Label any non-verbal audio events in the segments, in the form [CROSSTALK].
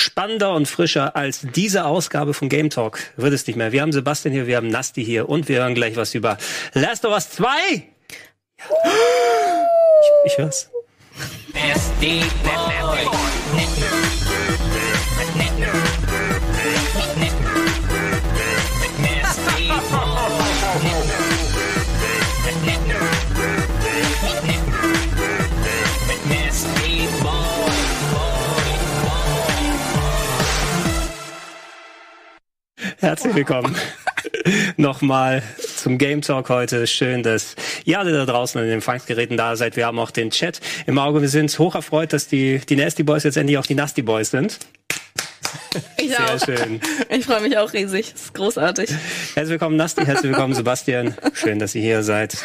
spannender und frischer als diese Ausgabe von Game Talk wird es nicht mehr. Wir haben Sebastian hier, wir haben Nasti hier und wir hören gleich was über Last of Us 2. Ich, ich hör's. Herzlich willkommen [LAUGHS] nochmal zum Game Talk heute. Schön, dass ihr alle da draußen an den Empfangsgeräten da seid. Wir haben auch den Chat im Auge. Wir sind hoch erfreut, dass die, die Nasty Boys jetzt endlich auch die Nasty Boys sind. Ich Sehr auch. schön. Ich freue mich auch riesig. Das ist großartig. Herzlich willkommen, Nasti. Herzlich willkommen, Sebastian. Schön, dass ihr hier seid.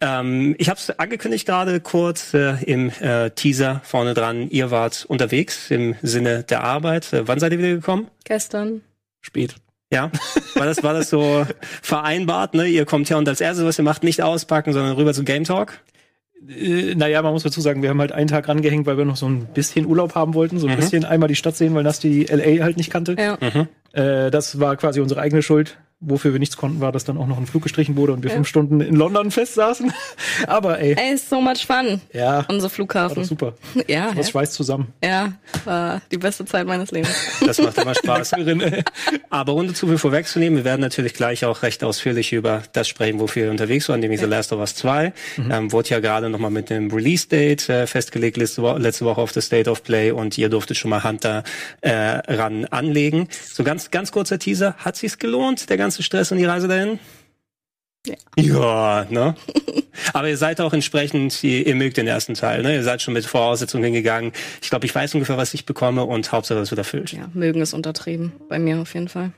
Ähm, ich habe es angekündigt gerade kurz äh, im äh, Teaser vorne dran. Ihr wart unterwegs im Sinne der Arbeit. Äh, wann seid ihr wieder gekommen? Gestern. Spät. Ja, war das, war das so vereinbart, ne? Ihr kommt her und als erstes, was ihr macht, nicht auspacken, sondern rüber zu Game Talk? Äh, naja, man muss dazu sagen, wir haben halt einen Tag rangehängt, weil wir noch so ein bisschen Urlaub haben wollten, so ein mhm. bisschen einmal die Stadt sehen, weil Nasti LA halt nicht kannte. Ja. Mhm. Äh, das war quasi unsere eigene Schuld wofür wir nichts konnten, war, dass dann auch noch ein Flug gestrichen wurde und wir ja. fünf Stunden in London festsaßen. [LAUGHS] Aber ey. Ey, ist so much fun. Ja. Unser Flughafen. War super. [LAUGHS] ja. Was schweißt zusammen. Ja, war die beste Zeit meines Lebens. [LAUGHS] Das macht immer Spaß. Aber ohne zu viel vorwegzunehmen, wir werden natürlich gleich auch recht ausführlich über das sprechen, wofür wir unterwegs waren, nämlich ja. The Last of Us 2. Mhm. Ähm, wurde ja gerade nochmal mit dem Release-Date äh, festgelegt letzte, Wo letzte Woche auf the State of Play und ihr durftet schon mal Hunter äh, ran anlegen. So ganz, ganz kurzer Teaser. Hat sich's gelohnt, der ganze Stress und die Reise dahin? Ja. Ja, ne? [LAUGHS] Aber ihr seid auch entsprechend, ihr, ihr, mögt den ersten Teil, ne? Ihr seid schon mit Voraussetzungen hingegangen. Ich glaube, ich weiß ungefähr, was ich bekomme und Hauptsache, es wird erfüllt. Ja, mögen ist untertrieben. Bei mir auf jeden Fall.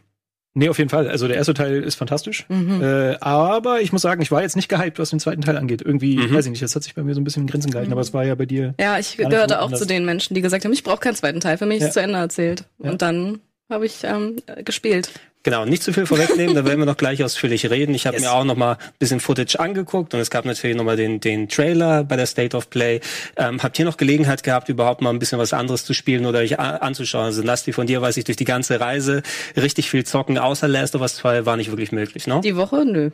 Nee, auf jeden Fall. Also der erste Teil ist fantastisch. Mhm. Äh, aber ich muss sagen, ich war jetzt nicht gehypt, was den zweiten Teil angeht. Irgendwie, mhm. weiß ich nicht, das hat sich bei mir so ein bisschen in Grenzen gehalten, mhm. aber es war ja bei dir. Ja, ich gehörte auch anders. zu den Menschen, die gesagt haben, ich brauche keinen zweiten Teil, für mich ja. ist zu Ende erzählt. Ja. Und dann habe ich ähm, gespielt. Genau, nicht zu viel vorwegnehmen, da werden wir noch gleich ausführlich reden. Ich habe yes. mir auch noch mal ein bisschen Footage angeguckt und es gab natürlich noch mal den, den Trailer bei der State of Play. Ähm, habt ihr noch Gelegenheit gehabt, überhaupt mal ein bisschen was anderes zu spielen oder euch anzuschauen? Also Nasti, von dir weiß ich durch die ganze Reise richtig viel zocken, außer Last of Us 2 war nicht wirklich möglich, ne? Die Woche? Nö.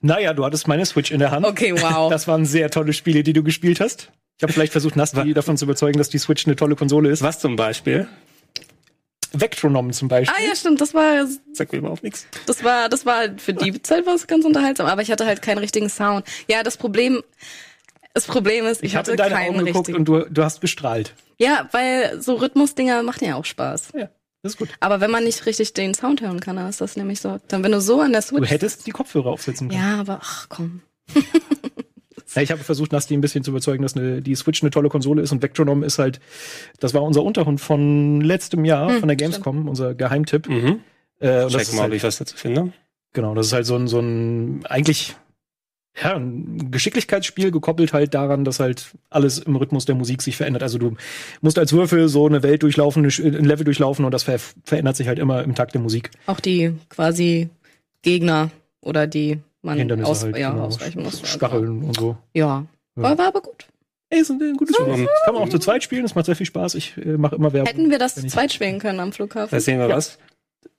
Naja, du hattest meine Switch in der Hand. Okay, wow. [LAUGHS] Das waren sehr tolle Spiele, die du gespielt hast. Ich habe vielleicht versucht, Nasti davon zu überzeugen, dass die Switch eine tolle Konsole ist. Was zum Beispiel? Vectronom zum Beispiel. Ah ja, stimmt, das war. Sag mir überhaupt nichts. Das war, das war für die Zeit war es ganz unterhaltsam, aber ich hatte halt keinen richtigen Sound. Ja, das Problem, das Problem ist, ich, ich hatte in deine keinen Augen geguckt und du, du hast bestrahlt. Ja, weil so Rhythmusdinger machen ja auch Spaß. Ja. Das ist gut. Aber wenn man nicht richtig den Sound hören kann, dann ist das nämlich so. Dann, wenn du so an der Switch. Du hättest die Kopfhörer aufsetzen können. Ja, aber ach komm. [LAUGHS] Ja, ich habe versucht, Nasti ein bisschen zu überzeugen, dass eine, die Switch eine tolle Konsole ist und Vectronom ist halt, das war unser Unterhund von letztem Jahr, hm, von der Gamescom, stimmt. unser Geheimtipp. Mhm. Äh, und Check mal, halt, ob ich was dazu finde. Genau, das ist halt so ein, so ein eigentlich ja, ein Geschicklichkeitsspiel gekoppelt halt daran, dass halt alles im Rhythmus der Musik sich verändert. Also du musst als Würfel so eine Welt durchlaufen, ein Level durchlaufen und das ver verändert sich halt immer im Takt der Musik. Auch die quasi Gegner oder die man Hindernisse aus, halt, ja, genau, ausweichen muss. Stacheln und so. Ja, ja. War, war aber gut. Ey, ist ein, ein gutes Spiel. Das kann man auch zu zweit spielen, das macht sehr viel Spaß. Ich äh, mache immer Werbung. Hätten wir das zu zweit spielen können am Flughafen? Da sehen wir ja. was.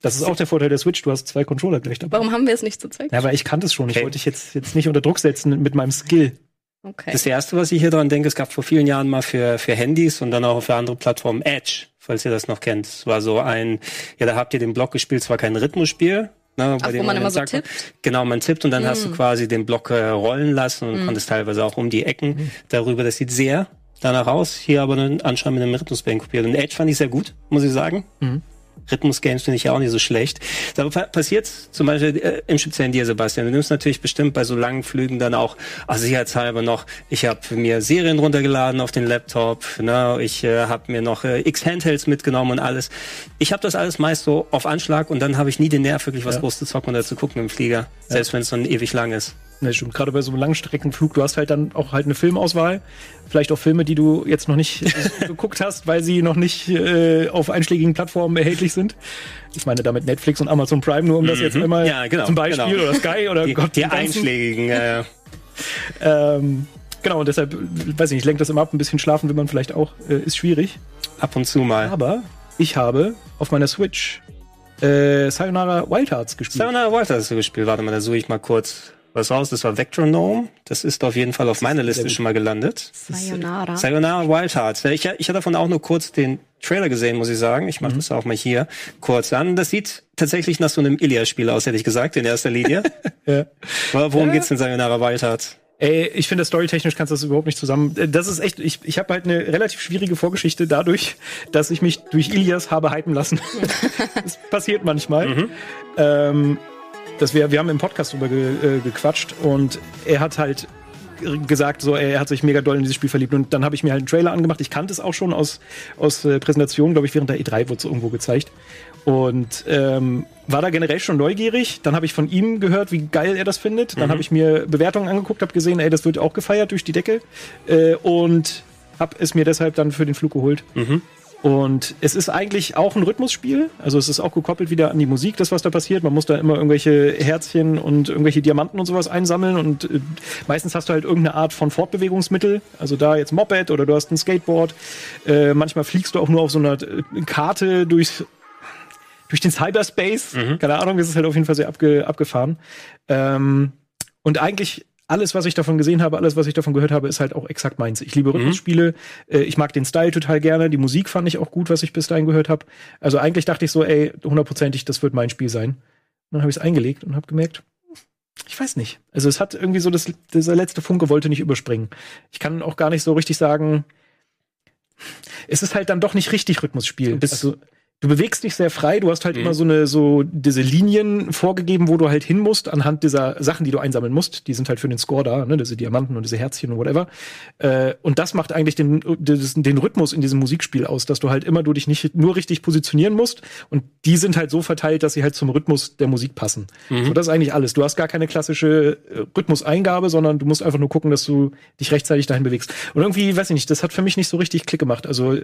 Das ist auch der Vorteil der Switch, du hast zwei Controller gleich dabei. Warum haben wir es nicht zu zweit? Ja, aber ich kannte es schon. Okay. Ich wollte dich jetzt, jetzt nicht unter Druck setzen mit meinem Skill. Okay. Das erste, was ich hier dran denke, es gab vor vielen Jahren mal für, für Handys und dann auch für andere Plattformen Edge, falls ihr das noch kennt. Es war so ein, ja, da habt ihr den Block gespielt, zwar kein Rhythmusspiel, Ne, Ach, wo man immer so tippt? Genau, man tippt und dann mm. hast du hm. quasi den Block äh, rollen lassen und mm. konntest teilweise auch um die Ecken mm. darüber. Das sieht sehr danach aus. Hier aber anscheinend mit einem Rhythmusband kopiert. Und Edge fand ich sehr gut, muss ich sagen. Mhm. Rhythmus-Games finde ich ja auch nicht so schlecht. Da passiert zum Beispiel äh, im Speziellen dir, Sebastian. Du nimmst natürlich bestimmt bei so langen Flügen dann auch also sicherheitshalber noch, ich habe mir Serien runtergeladen auf den Laptop, ne? ich äh, habe mir noch äh, x Handhelds mitgenommen und alles. Ich habe das alles meist so auf Anschlag und dann habe ich nie den Nerv, wirklich was ja. groß zu zocken oder zu gucken im Flieger, selbst ja. wenn es so ewig lang ist. Ne, stimmt. Gerade bei so einem Langstreckenflug, du hast halt dann auch halt eine Filmauswahl. Vielleicht auch Filme, die du jetzt noch nicht [LAUGHS] geguckt hast, weil sie noch nicht äh, auf einschlägigen Plattformen erhältlich sind. Ich meine damit Netflix und Amazon Prime, nur um das jetzt mhm. einmal ja, genau, zum Beispiel genau. oder Sky oder die, Gott. Die einschlägigen, ja, ja. [LAUGHS] ähm, genau, und deshalb, weiß ich nicht, lenkt das immer ab, ein bisschen schlafen will man vielleicht auch, äh, ist schwierig. Ab und zu mal. Aber ich habe auf meiner Switch äh, Sayonara Wild Hearts gespielt. Sayonara Wild Hearts gespielt. Warte mal, da suche ich mal kurz was raus. Das war Vectronome. Das ist auf jeden Fall auf meiner Liste schon mal gelandet. Sayonara. Sayonara Wild Hearts. Ich, ich hatte davon auch nur kurz den Trailer gesehen, muss ich sagen. Ich mache mhm. das auch mal hier kurz an. Das sieht tatsächlich nach so einem Ilias-Spiel aus, hätte ich gesagt, in erster Linie. [LAUGHS] ja. Worum ja. geht's in Sayonara Wild Hearts? Ey, ich finde, storytechnisch kannst du das überhaupt nicht zusammen. Äh, das ist echt, ich, ich habe halt eine relativ schwierige Vorgeschichte dadurch, dass ich mich durch Ilias habe hypen lassen. [LAUGHS] das passiert manchmal. Mhm. Ähm, dass wir, wir haben im Podcast drüber ge, äh, gequatscht und er hat halt gesagt, so er hat sich mega doll in dieses Spiel verliebt und dann habe ich mir halt einen Trailer angemacht. Ich kannte es auch schon aus aus äh, Präsentationen, glaube ich, während der E3 wurde es irgendwo gezeigt und ähm, war da generell schon neugierig. Dann habe ich von ihm gehört, wie geil er das findet. Dann mhm. habe ich mir Bewertungen angeguckt, habe gesehen, ey, das wird auch gefeiert durch die Decke äh, und habe es mir deshalb dann für den Flug geholt. Mhm. Und es ist eigentlich auch ein Rhythmusspiel. Also es ist auch gekoppelt wieder an die Musik, das was da passiert. Man muss da immer irgendwelche Herzchen und irgendwelche Diamanten und sowas einsammeln. Und äh, meistens hast du halt irgendeine Art von Fortbewegungsmittel. Also da jetzt Moped oder du hast ein Skateboard. Äh, manchmal fliegst du auch nur auf so einer äh, Karte durchs durch den Cyberspace. Mhm. Keine Ahnung, das ist halt auf jeden Fall sehr abge, abgefahren. Ähm, und eigentlich alles, was ich davon gesehen habe, alles, was ich davon gehört habe, ist halt auch exakt meins. Ich liebe mhm. Rhythmusspiele, mhm. ich mag den Style total gerne, die Musik fand ich auch gut, was ich bis dahin gehört habe. Also eigentlich dachte ich so, ey, hundertprozentig, das wird mein Spiel sein. Und dann habe ich es eingelegt und habe gemerkt, ich weiß nicht. Also es hat irgendwie so das, dieser letzte Funke wollte nicht überspringen. Ich kann auch gar nicht so richtig sagen, es ist halt dann doch nicht richtig Rhythmusspiel. Also, du bewegst dich sehr frei, du hast halt mhm. immer so eine, so diese Linien vorgegeben, wo du halt hin musst, anhand dieser Sachen, die du einsammeln musst. Die sind halt für den Score da, ne, diese Diamanten und diese Herzchen und whatever. Äh, und das macht eigentlich den, den Rhythmus in diesem Musikspiel aus, dass du halt immer du dich nicht nur richtig positionieren musst und die sind halt so verteilt, dass sie halt zum Rhythmus der Musik passen. Mhm. So, das ist eigentlich alles. Du hast gar keine klassische äh, Rhythmuseingabe, sondern du musst einfach nur gucken, dass du dich rechtzeitig dahin bewegst. Und irgendwie, weiß ich nicht, das hat für mich nicht so richtig Klick gemacht. Also,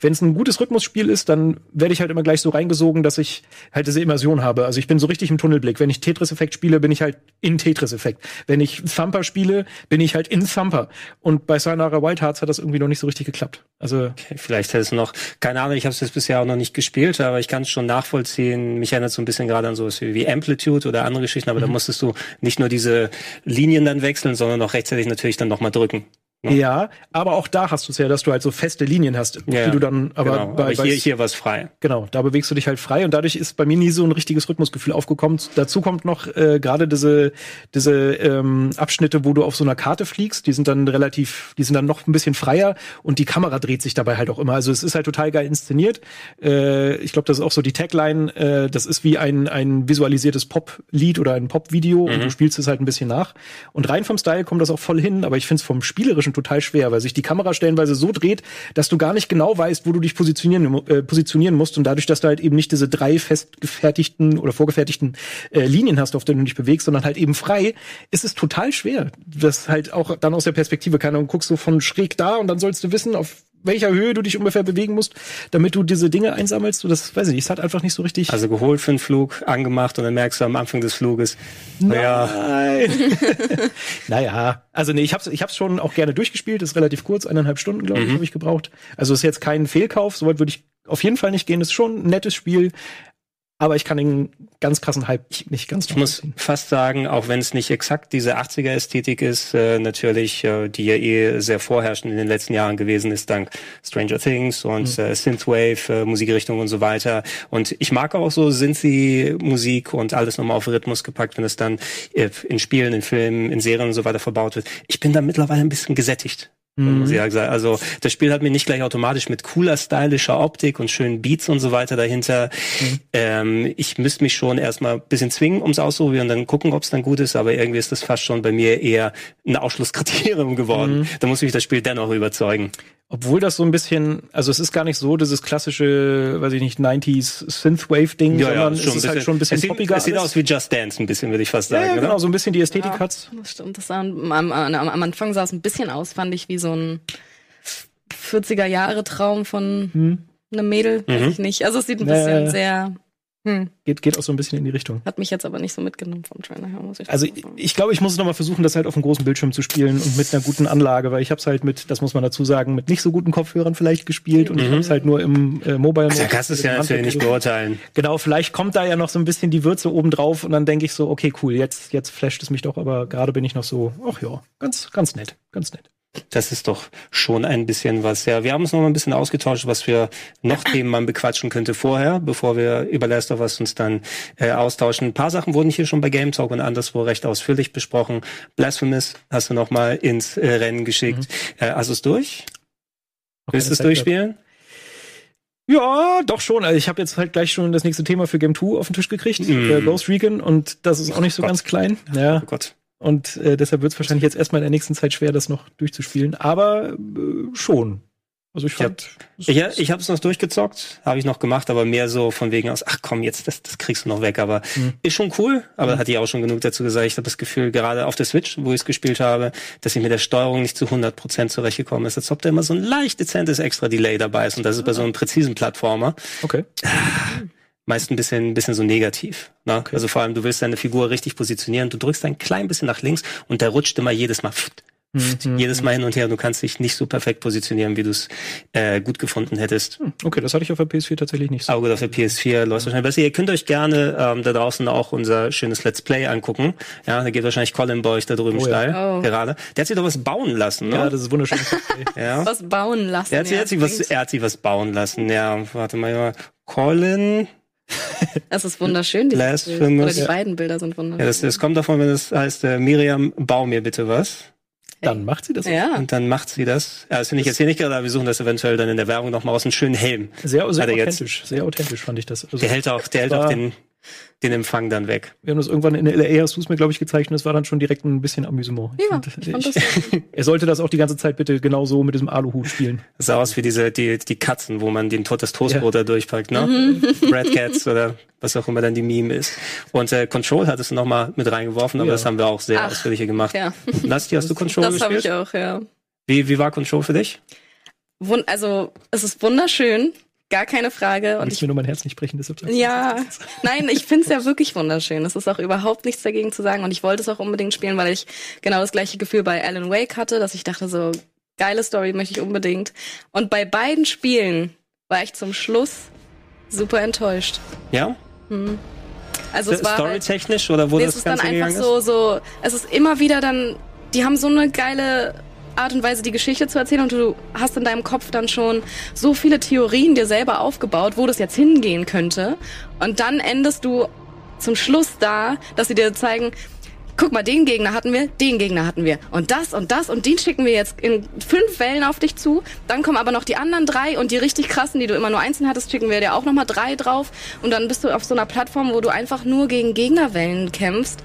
wenn es ein gutes Rhythmusspiel ist, dann werde ich ich halt immer gleich so reingesogen, dass ich halt diese Immersion habe. Also ich bin so richtig im Tunnelblick. Wenn ich Tetris-Effekt spiele, bin ich halt in Tetris-Effekt. Wenn ich Thumper spiele, bin ich halt in Thumper. Und bei Sayonara Wild Hearts hat das irgendwie noch nicht so richtig geklappt. Also okay, vielleicht hätte es noch, keine Ahnung, ich habe es jetzt bisher auch noch nicht gespielt, aber ich kann es schon nachvollziehen. Mich erinnert so ein bisschen gerade an sowas wie Amplitude oder andere Geschichten, aber mhm. da musstest du nicht nur diese Linien dann wechseln, sondern auch rechtzeitig natürlich dann nochmal drücken. Ja, aber auch da hast du es ja, dass du halt so feste Linien hast, ja, die du dann aber, genau. bei, aber hier, hier war es frei. Genau, da bewegst du dich halt frei und dadurch ist bei mir nie so ein richtiges Rhythmusgefühl aufgekommen. Dazu kommt noch äh, gerade diese diese ähm, Abschnitte, wo du auf so einer Karte fliegst, die sind dann relativ, die sind dann noch ein bisschen freier und die Kamera dreht sich dabei halt auch immer. Also es ist halt total geil inszeniert. Äh, ich glaube, das ist auch so die Tagline. Äh, das ist wie ein ein visualisiertes Pop-Lied oder ein Pop-Video mhm. und du spielst es halt ein bisschen nach. Und rein vom Style kommt das auch voll hin, aber ich finde es vom spielerischen Inzwischen total schwer, weil sich die Kamera stellenweise so dreht, dass du gar nicht genau weißt, wo du dich positionieren, äh, positionieren musst. Und dadurch, dass du halt eben nicht diese drei festgefertigten oder vorgefertigten äh, Linien hast, auf denen du dich bewegst, sondern halt eben frei, ist es total schwer. Das halt auch dann aus der Perspektive keine und guckst du von schräg da und dann sollst du wissen, auf welcher Höhe du dich ungefähr bewegen musst, damit du diese Dinge einsammelst. Du, das weiß ich nicht, es hat einfach nicht so richtig. Also geholt für den Flug, angemacht und dann merkst du am Anfang des Fluges. Nein. [LAUGHS] [LAUGHS] Ja. naja, also nee, ich hab's, ich hab's schon auch gerne durchgespielt, ist relativ kurz, eineinhalb Stunden, glaube ich, mhm. habe ich gebraucht. Also ist jetzt kein Fehlkauf, soweit würde ich auf jeden Fall nicht gehen. Das ist schon ein nettes Spiel. Aber ich kann den ganz krassen Hype nicht ganz Ich muss fast sagen, auch wenn es nicht exakt diese 80er-Ästhetik ist, äh, natürlich, äh, die ja eh sehr vorherrschend in den letzten Jahren gewesen ist, dank Stranger Things und mhm. äh, Synthwave, äh, Musikrichtung und so weiter. Und ich mag auch so Synthie-Musik und alles nochmal auf Rhythmus gepackt, wenn es dann äh, in Spielen, in Filmen, in Serien und so weiter verbaut wird. Ich bin da mittlerweile ein bisschen gesättigt. Mhm. Also das Spiel hat mir nicht gleich automatisch mit cooler, stylischer Optik und schönen Beats und so weiter dahinter. Mhm. Ähm, ich müsste mich schon erstmal ein bisschen zwingen, ums auszuprobieren und dann gucken, ob es dann gut ist. Aber irgendwie ist das fast schon bei mir eher ein Ausschlusskriterium geworden. Mhm. Da muss mich das Spiel dennoch überzeugen. Obwohl das so ein bisschen, also es ist gar nicht so dieses klassische, weiß ich nicht, 90s Synthwave-Ding, ja, sondern ja, es ist bisschen, halt schon ein bisschen es sieht, poppiger. Es sieht aus wie Just Dance ein bisschen, würde ich fast sagen. Ja, ja genau, so ein bisschen die Ästhetik ja, hat's. Das stimmt. Das sah, am, am, am Anfang sah es ein bisschen aus, fand ich, wie so ein 40er-Jahre-Traum von hm. einem Mädel, weiß mhm. ich nicht. Also es sieht ein bisschen sehr Hm. Geht, geht auch so ein bisschen in die Richtung. Hat mich jetzt aber nicht so mitgenommen vom Trailer her, muss ich Also ich, ich glaube, ich muss es nochmal versuchen, das halt auf dem großen Bildschirm zu spielen und mit einer guten Anlage, weil ich habe es halt mit, das muss man dazu sagen, mit nicht so guten Kopfhörern vielleicht gespielt mhm. und ich habe es halt nur im äh, Mobile Mode. Da kannst du es ja natürlich nicht beurteilen. Genau, vielleicht kommt da ja noch so ein bisschen die Würze oben drauf und dann denke ich so, okay, cool, jetzt, jetzt flasht es mich doch, aber gerade bin ich noch so, ach ja, ganz, ganz nett, ganz nett. Das ist doch schon ein bisschen was. Ja, wir haben uns noch mal ein bisschen ausgetauscht, was wir noch [CLEARS THROAT] Themen man bequatschen könnte vorher, bevor wir über Last of Us uns dann äh, austauschen. Ein paar Sachen wurden hier schon bei Game Talk und anderswo recht ausführlich besprochen. Blasphemous hast du noch mal ins äh, Rennen geschickt. Mhm. Äh, hast du es durch? Okay, Willst du es durchspielen? Ja, doch schon. Also ich habe jetzt halt gleich schon das nächste Thema für Game 2 auf den Tisch gekriegt, mm. äh, Ghost Recon, und das ist auch nicht so Gott. ganz klein. Ja. Oh Gott. Und äh, deshalb wird es wahrscheinlich jetzt erstmal in der nächsten Zeit schwer, das noch durchzuspielen. Aber äh, schon. Also ich fand. Ich, ja, ich habe es noch durchgezockt, habe ich noch gemacht, aber mehr so von wegen aus, ach komm, jetzt, das, das kriegst du noch weg. Aber mhm. ist schon cool, aber mhm. hatte ich auch schon genug dazu gesagt. Ich habe das Gefühl, gerade auf der Switch, wo ich es gespielt habe, dass ich mit der Steuerung nicht zu 100% zurechtgekommen ist. Als ob da immer so ein leicht dezentes Extra-Delay dabei ist. Und das ist bei so einem präzisen Plattformer. Okay. Ah, meist ein bisschen, ein bisschen so negativ. Ne? Okay. Also vor allem, du willst deine Figur richtig positionieren, du drückst ein klein bisschen nach links und der rutscht immer jedes Mal pft, pft, mhm. jedes Mal hin und her. Du kannst dich nicht so perfekt positionieren, wie du es äh, gut gefunden hättest. Hm, okay, das hatte ich auf der PS4 tatsächlich nicht so. Aber gut, auf der PS4 läuft wahrscheinlich besser. Ihr könnt euch gerne ähm, da draußen auch unser schönes Let's Play angucken. Ja, da geht wahrscheinlich Colin bei euch da drüben oh, steil ja. oh. gerade. Der hat sich doch was bauen lassen, ne? Ja, das ist wunderschön. [LAUGHS] ja. Was bauen lassen. Er hat, sich, ja, er, hat sich was, er hat sich was bauen lassen. Ja, warte mal. Colin [LAUGHS] das ist wunderschön, dieses Bild. Oder die beiden Bilder sind wunderschön. Ja, das, das kommt davon, wenn es heißt, äh, Miriam, bau mir bitte was. Dann macht sie das. Ja. Und dann macht sie das. Ja, das finde ich jetzt hier nicht gerade, aber wir suchen das eventuell dann in der Werbung nochmal aus einem schönen Helm. Sehr, sehr authentisch. Sehr authentisch fand ich das. Also der hält auch, der hält auch den, den Empfang dann weg. Wir haben das irgendwann in LA, hast du es mir, glaube ich, gezeigt und es war dann schon direkt ein bisschen Amüsement. Ja, ich fand, ich, ich, [LAUGHS] er sollte das auch die ganze Zeit bitte genau so mit diesem Aluhut spielen. Das sah aus wie diese, die, die Katzen, wo man den das Toastbrot ja. da durchpackt, ne? Mhm. [LAUGHS] Red Cats oder was auch immer dann die Meme ist. Und äh, Control hattest du nochmal mit reingeworfen, aber ja. das haben wir auch sehr Ach, ausführlicher gemacht. Ja. Nasti, hast du Control das gespielt? Das habe ich auch, ja. Wie, wie war Control für dich? Wund also, es ist wunderschön. Gar keine Frage. Und ich mir nur mein Herz nicht brechen, deshalb. Ja, nein, ich finde es ja wirklich wunderschön. Es ist auch überhaupt nichts dagegen zu sagen. Und ich wollte es auch unbedingt spielen, weil ich genau das gleiche Gefühl bei Alan Wake hatte, dass ich dachte so, geile Story möchte ich unbedingt. Und bei beiden Spielen war ich zum Schluss super enttäuscht. Ja? Hm. Also es war storytechnisch halt, oder wurde nee, das es ist dann einfach so so es ist immer wieder dann die haben so eine geile Art und Weise, die Geschichte zu erzählen und du hast in deinem Kopf dann schon so viele Theorien dir selber aufgebaut, wo das jetzt hingehen könnte. Und dann endest du zum Schluss da, dass sie dir zeigen, guck mal, den Gegner hatten wir, den Gegner hatten wir und das und das und den schicken wir jetzt in fünf Wellen auf dich zu. Dann kommen aber noch die anderen drei und die richtig krassen, die du immer nur einzeln hattest, schicken wir dir auch nochmal drei drauf und dann bist du auf so einer Plattform, wo du einfach nur gegen Gegnerwellen kämpfst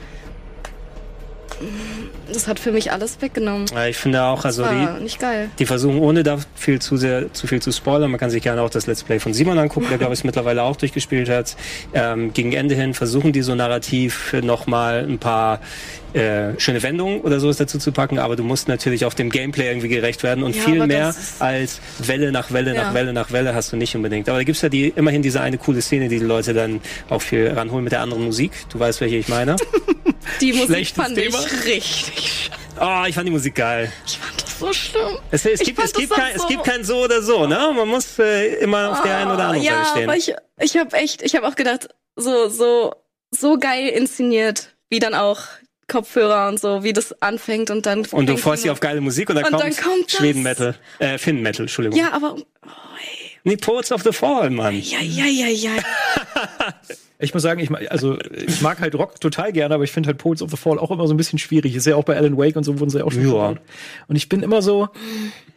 das hat für mich alles weggenommen. Ja, ich finde auch, also die, nicht geil. die versuchen ohne da viel zu sehr, zu viel zu spoilern. Man kann sich gerne auch das Let's Play von Simon angucken, der glaube ich mittlerweile auch durchgespielt hat. Ähm, gegen Ende hin versuchen die so narrativ nochmal ein paar äh, schöne Wendungen oder sowas dazu zu packen, aber du musst natürlich auch dem Gameplay irgendwie gerecht werden und ja, viel mehr als Welle nach Welle ja. nach Welle nach Welle hast du nicht unbedingt. Aber da gibt's ja die, immerhin diese eine coole Szene, die die Leute dann auch viel ranholen mit der anderen Musik. Du weißt, welche ich meine. [LAUGHS] die Musik fand Thema. ich richtig Oh, ich fand die Musik geil. Ich fand das so schlimm. Es, es, gibt, es, gibt, kein, so. es gibt kein so oder so, ne? Man muss äh, immer auf der einen oder anderen ja, Seite stehen. Aber ich, ich habe echt, ich habe auch gedacht, so, so, so geil inszeniert, wie dann auch Kopfhörer und so, wie das anfängt und dann. Und du freust dich auf geile Musik und dann, und kommt, dann kommt Schweden-Metal, äh, Finn-Metal, Entschuldigung. Ja, aber. Oh, ey. Nee, Poets of the Fall, Mann. Ja, ja, ja, ja. [LAUGHS] Ich muss sagen, ich, also, ich mag halt Rock total gerne, aber ich finde halt Poets of the Fall auch immer so ein bisschen schwierig. Ist ja auch bei Alan Wake und so wurden sie auch schon ja. Und ich bin immer so,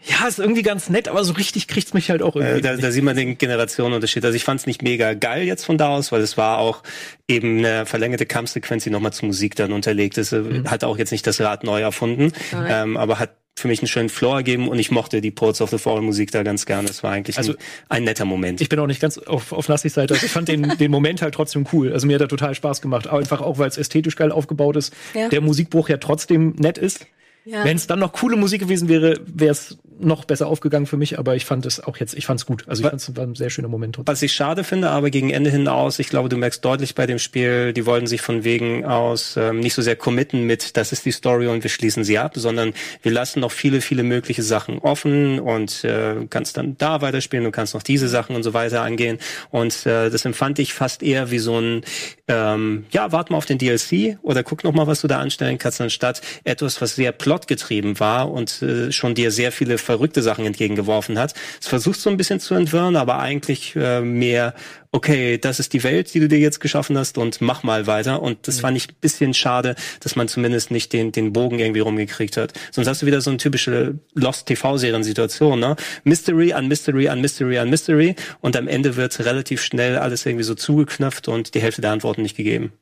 ja, ist irgendwie ganz nett, aber so richtig kriegt's mich halt auch irgendwie. Äh, da, da sieht man den Generationenunterschied. Also ich fand's nicht mega geil jetzt von da aus, weil es war auch eben eine verlängerte Kampfsequenz, die nochmal zur Musik dann unterlegt ist. Mhm. Hat auch jetzt nicht das Rad neu erfunden, ähm, aber hat für mich einen schönen Floor ergeben und ich mochte die Ports of the Fall Musik da ganz gerne. Das war eigentlich also, ein, ein, netter Moment. Ich bin auch nicht ganz auf, auf Nassis Seite. Also ich fand den, den Moment halt trotzdem cool. Also mir hat er total Spaß gemacht. Einfach auch, weil es ästhetisch geil aufgebaut ist. Ja. Der Musikbruch ja trotzdem nett ist. Ja. Wenn es dann noch coole Musik gewesen wäre, wäre es noch besser aufgegangen für mich, aber ich fand es auch jetzt, ich fand es gut. Also ich fand es war ein sehr schöner Moment. Was ich schade finde, aber gegen Ende hinaus, ich glaube, du merkst deutlich bei dem Spiel, die wollten sich von wegen aus ähm, nicht so sehr committen mit, das ist die Story und wir schließen sie ab, sondern wir lassen noch viele, viele mögliche Sachen offen und äh, kannst dann da weiterspielen, und kannst noch diese Sachen und so weiter angehen. Und äh, das empfand ich fast eher wie so ein, ähm, ja, warte mal auf den DLC oder guck noch mal, was du da anstellen kannst, anstatt etwas, was sehr plotgetrieben war und äh, schon dir sehr viele verrückte Sachen entgegengeworfen hat. Es versucht so ein bisschen zu entwirren, aber eigentlich äh, mehr, okay, das ist die Welt, die du dir jetzt geschaffen hast und mach mal weiter. Und das mhm. fand ich ein bisschen schade, dass man zumindest nicht den, den Bogen irgendwie rumgekriegt hat. Sonst hast du wieder so eine typische Lost-TV-Serien-Situation, ne? Mystery an Mystery an Mystery an Mystery und am Ende wird relativ schnell alles irgendwie so zugeknöpft und die Hälfte der Antworten nicht gegeben.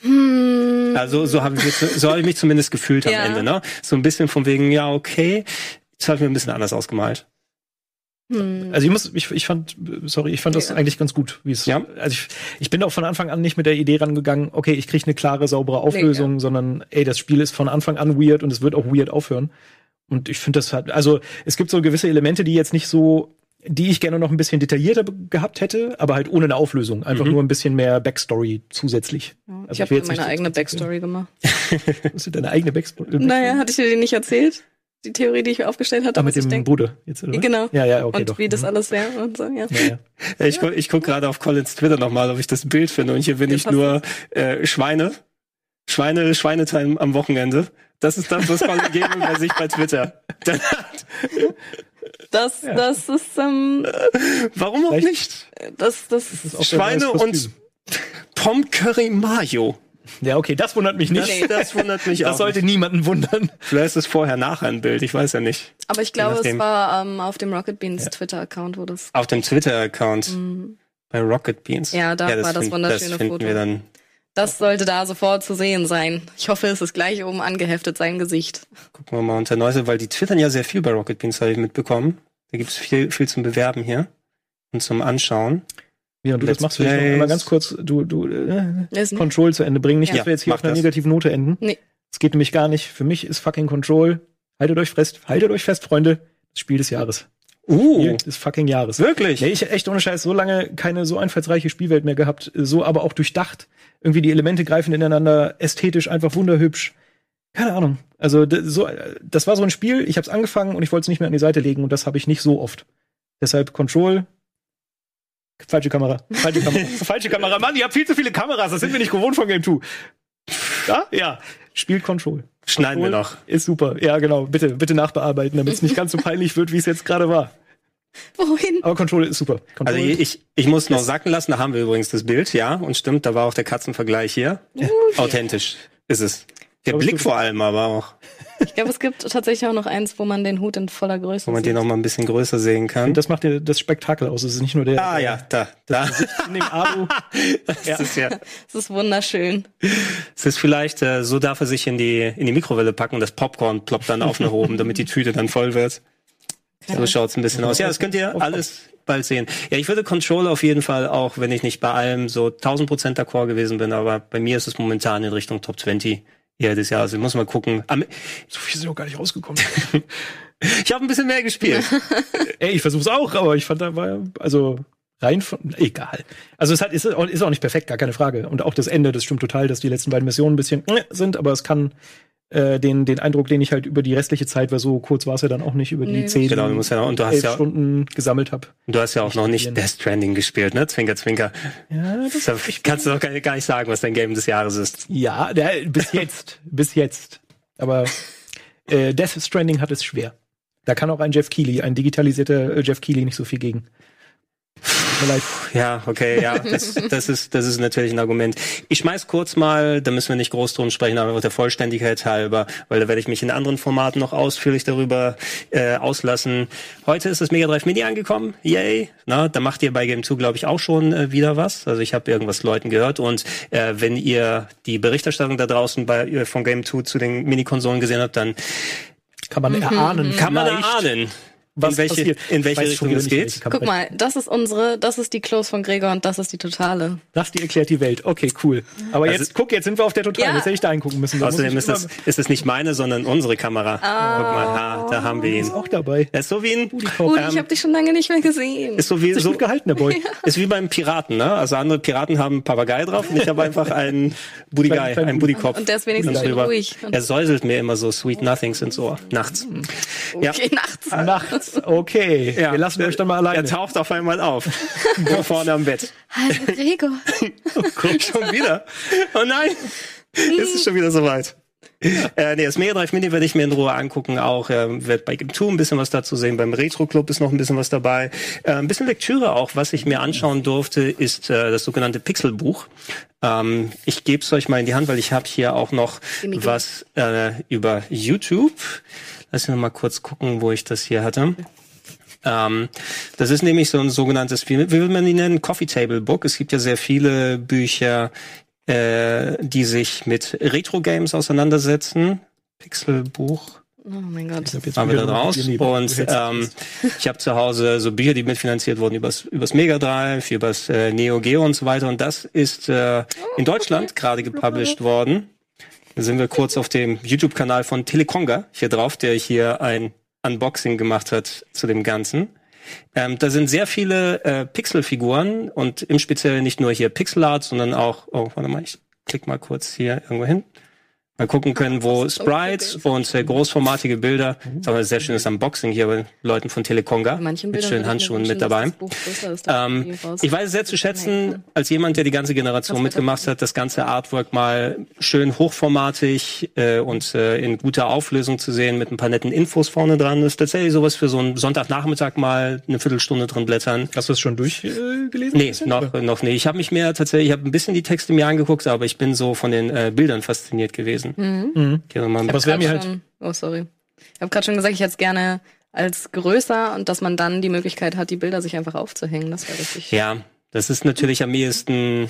Hm. Also so habe ich, so hab ich mich zumindest gefühlt am ja. Ende, ne? So ein bisschen von wegen, ja, okay, das habe ich mir ein bisschen anders ausgemalt. Hm. Also ich muss, ich, ich fand, sorry, ich fand das ja. eigentlich ganz gut, wie es. Ja. Also ich, ich bin auch von Anfang an nicht mit der Idee rangegangen, okay, ich kriege eine klare, saubere Auflösung, nee, ja. sondern ey, das Spiel ist von Anfang an weird und es wird auch weird aufhören. Und ich finde das halt, also es gibt so gewisse Elemente, die jetzt nicht so die ich gerne noch ein bisschen detaillierter gehabt hätte, aber halt ohne eine Auflösung. Einfach mhm. nur ein bisschen mehr Backstory zusätzlich. Ja, also ich habe jetzt meine eigene Backstory gemacht. [LAUGHS] Hast du deine eigene Backstory? Naja, hatte ich dir die nicht erzählt? Die Theorie, die ich mir aufgestellt hatte. Ah, mit dem Bruder jetzt, oder? Genau. Ja, ja, okay. Und doch. wie das mhm. alles wäre und so, ja. ja, ja. Ich, ich gucke gerade auf Collins Twitter nochmal, ob ich das Bild finde. Und hier bin ich nur äh, Schweine. Schweine, Schweinetime am Wochenende. Das ist das, was Colin geben bei sich bei Twitter. [LAUGHS] Das, ja. das ist, ähm, Warum auch nicht? Das, das, das ist Schweine und Pom Curry Mayo. Ja, okay, das wundert mich nicht. Nee, das wundert mich auch. Das sollte niemanden wundern. Vielleicht ist es vorher nachher ein Bild, ich weiß ja nicht. Aber ich glaube, es war ähm, auf dem Rocket Beans ja. Twitter-Account, wo das. Auf dem Twitter-Account. Mhm. Bei Rocket Beans. Ja, da ja, das war das find, wunderschöne das Foto. Wir dann das sollte da sofort zu sehen sein. Ich hoffe, es ist gleich oben angeheftet, sein Gesicht. Gucken wir mal unter Neuse, weil die twittern ja sehr viel bei Rocket Beans, habe ich mitbekommen. Da gibt es viel, viel zum Bewerben hier und zum Anschauen. Ja, und du Let's das machst, will ich noch mal ganz kurz, du, du, äh, Control zu Ende bringen. Nicht, ja, dass wir jetzt hier auf einer das. negativen Note enden. Nee. Es geht nämlich gar nicht. Für mich ist fucking Control, haltet euch fest, haltet euch fest, Freunde, das Spiel des Jahres. Uh, Spiel des fucking Jahres. Wirklich? Ja, ich echt ohne Scheiß so lange keine so einfallsreiche Spielwelt mehr gehabt, so aber auch durchdacht. Irgendwie die Elemente greifen ineinander, ästhetisch einfach wunderhübsch. Keine Ahnung. Also so, das war so ein Spiel, ich habe es angefangen und ich wollte es nicht mehr an die Seite legen und das habe ich nicht so oft. Deshalb Control. Falsche Kamera. Falsche Kamera. [LAUGHS] Falsche Kamera. Mann, ihr habt viel zu viele Kameras, das sind wir nicht gewohnt von Game 2. Ja? Ja. Spielt Control. Schneiden Control wir noch. Ist super. Ja, genau. Bitte, bitte nachbearbeiten, damit es nicht ganz so peinlich wird, wie es jetzt gerade war. [LAUGHS] Wohin? Aber Control ist super. Control also ich, ich muss noch sacken lassen, da haben wir übrigens das Bild, ja, und stimmt, da war auch der Katzenvergleich hier. Okay. [LAUGHS] Authentisch ist es. Der Blick vor allem aber auch. Ich glaube, es gibt tatsächlich auch noch eins, wo man den Hut in voller Größe Wo man sieht. den noch mal ein bisschen größer sehen kann. Das macht ja das Spektakel aus. Es ist nicht nur der. Ah ja, da, da. In dem Alu. [LAUGHS] das ja. ist ja. Das ist wunderschön. Es ist vielleicht, äh, so darf er sich in die, in die Mikrowelle packen. Das Popcorn ploppt dann auf nach oben, damit die Tüte dann voll wird. So schaut's ein bisschen aus. Ja, das könnt ihr alles bald sehen. Ja, ich würde Control auf jeden Fall auch, wenn ich nicht bei allem so 1000 Prozent d'accord gewesen bin, aber bei mir ist es momentan in Richtung Top 20 ja, das Jahr. Also ich muss mal gucken. Am so viel sind auch gar nicht rausgekommen. [LAUGHS] ich habe ein bisschen mehr gespielt. [LAUGHS] Ey, ich versuch's auch, aber ich fand da war also rein von egal. Also es hat, ist, ist auch nicht perfekt, gar keine Frage. Und auch das Ende, das stimmt total, dass die letzten beiden Missionen ein bisschen äh, sind, aber es kann äh, den, den Eindruck, den ich halt über die restliche Zeit, weil so kurz war es ja dann auch nicht, über die nee, zehn genau, ja, und du hast ja, Stunden gesammelt habe. Du hast ja auch noch nicht Death Stranding gespielt, ne? Zwinker, Zwinker. Ja, das das kannst du doch gar nicht sagen, was dein Game des Jahres ist. Ja, der, bis jetzt, bis jetzt. Aber äh, Death Stranding hat es schwer. Da kann auch ein Jeff Keighley, ein digitalisierter äh, Jeff Keighley nicht so viel gegen. Ja, okay, ja, das, das ist das ist natürlich ein Argument. Ich schmeiß kurz mal, da müssen wir nicht groß drum sprechen, aber der Vollständigkeit halber, weil da werde ich mich in anderen Formaten noch ausführlich darüber äh, auslassen. Heute ist das Mega Drive Mini angekommen, yay. Na, da macht ihr bei Game 2, glaube ich, auch schon äh, wieder was. Also ich habe irgendwas Leuten gehört und äh, wenn ihr die Berichterstattung da draußen bei äh, von Game 2 zu den Mini-Konsolen gesehen habt, dann kann man erahnen. Kann man erahnen was in welche, passiert. in welche Richtung es geht. Guck mal, das ist unsere, das ist die Close von Gregor und das ist die totale. Das, die erklärt die Welt. Okay, cool. Aber Also- jetzt, guck, jetzt sind wir auf der Totalen. Ja. Jetzt hätte ich da hingucken müssen. Da Außerdem ist es, ist es nicht meine, sondern unsere Kamera. Ah. Guck mal, ha, da haben wir ihn. ist auch dabei. Er ist so wie ein, Ui, ähm, ich habe dich schon lange nicht mehr gesehen. ist so wie, so, gut gehalten, der Boy. [LAUGHS] ist wie beim Piraten, ne? Also andere Piraten haben einen Papagei drauf und ich habe einfach einen Budigei, einen Budikopf. Und der ist wenigstens ruhig. Er säuselt mir immer so Sweet Nothings ins Ohr. Nachts. Ja. Okay, nachts. Nachts. Okay. Ja. Wir lassen euch dann mal Er alleine. taucht auf einmal auf. [LAUGHS] Vorne am Bett. Hallo Gregor. [LAUGHS] Guck schon wieder. Oh nein. Ist es schon wieder soweit. Äh, nee, das Mega Drive Mini werde ich mir in Ruhe angucken. Auch ähm, wird bei Game 2 ein bisschen was dazu sehen. Beim Retro Club ist noch ein bisschen was dabei. Äh, ein bisschen Lektüre auch. Was ich mir anschauen durfte, ist äh, das sogenannte Pixelbuch. Ähm, ich gebe es euch mal in die Hand, weil ich habe hier auch noch was äh, über YouTube. Lass mich noch mal kurz gucken, wo ich das hier hatte. Ähm, das ist nämlich so ein sogenanntes, wie, wie will man die nennen? Coffee Table Book. Es gibt ja sehr viele Bücher, äh, die sich mit Retro-Games auseinandersetzen. Pixelbuch Oh mein Gott. Jetzt haben wir da wieder raus. Und ähm, ich habe zu Hause so Bücher, die mitfinanziert wurden übers, übers Mega Drive, übers äh, Neo Geo und so weiter. Und das ist äh, in Deutschland gerade gepublished worden. Sind wir kurz auf dem YouTube-Kanal von Telekonga hier drauf, der hier ein Unboxing gemacht hat zu dem Ganzen. Ähm, da sind sehr viele äh, Pixelfiguren und im Speziellen nicht nur hier Pixelart, sondern auch, oh, warte mal, ich klick mal kurz hier irgendwo hin. Mal gucken können, wo Sprites und äh, großformatige Bilder, das ist aber ein sehr schönes Unboxing hier bei Leuten von Telekonga mit schönen Handschuhen mit dabei. Ähm, ich weiß es sehr zu schätzen, als jemand, der die ganze Generation mitgemacht hat, das ganze Artwork mal schön hochformatig äh, und äh, in guter Auflösung zu sehen, mit ein paar netten Infos vorne dran. Das ist tatsächlich sowas für so einen Sonntagnachmittag mal eine Viertelstunde drin blättern. Hast du es schon durchgelesen? Äh? Nee, noch, noch nicht. Ich habe mich mehr tatsächlich, ich habe ein bisschen die Texte mir angeguckt, aber ich bin so von den äh, Bildern fasziniert gewesen. Mhm. Okay, mal ein Aber es wäre mir halt, schon, oh, sorry. Ich habe gerade schon gesagt, ich hätte es gerne als größer und dass man dann die Möglichkeit hat, die Bilder sich einfach aufzuhängen. Das wäre richtig. Ja, das ist natürlich am ehesten,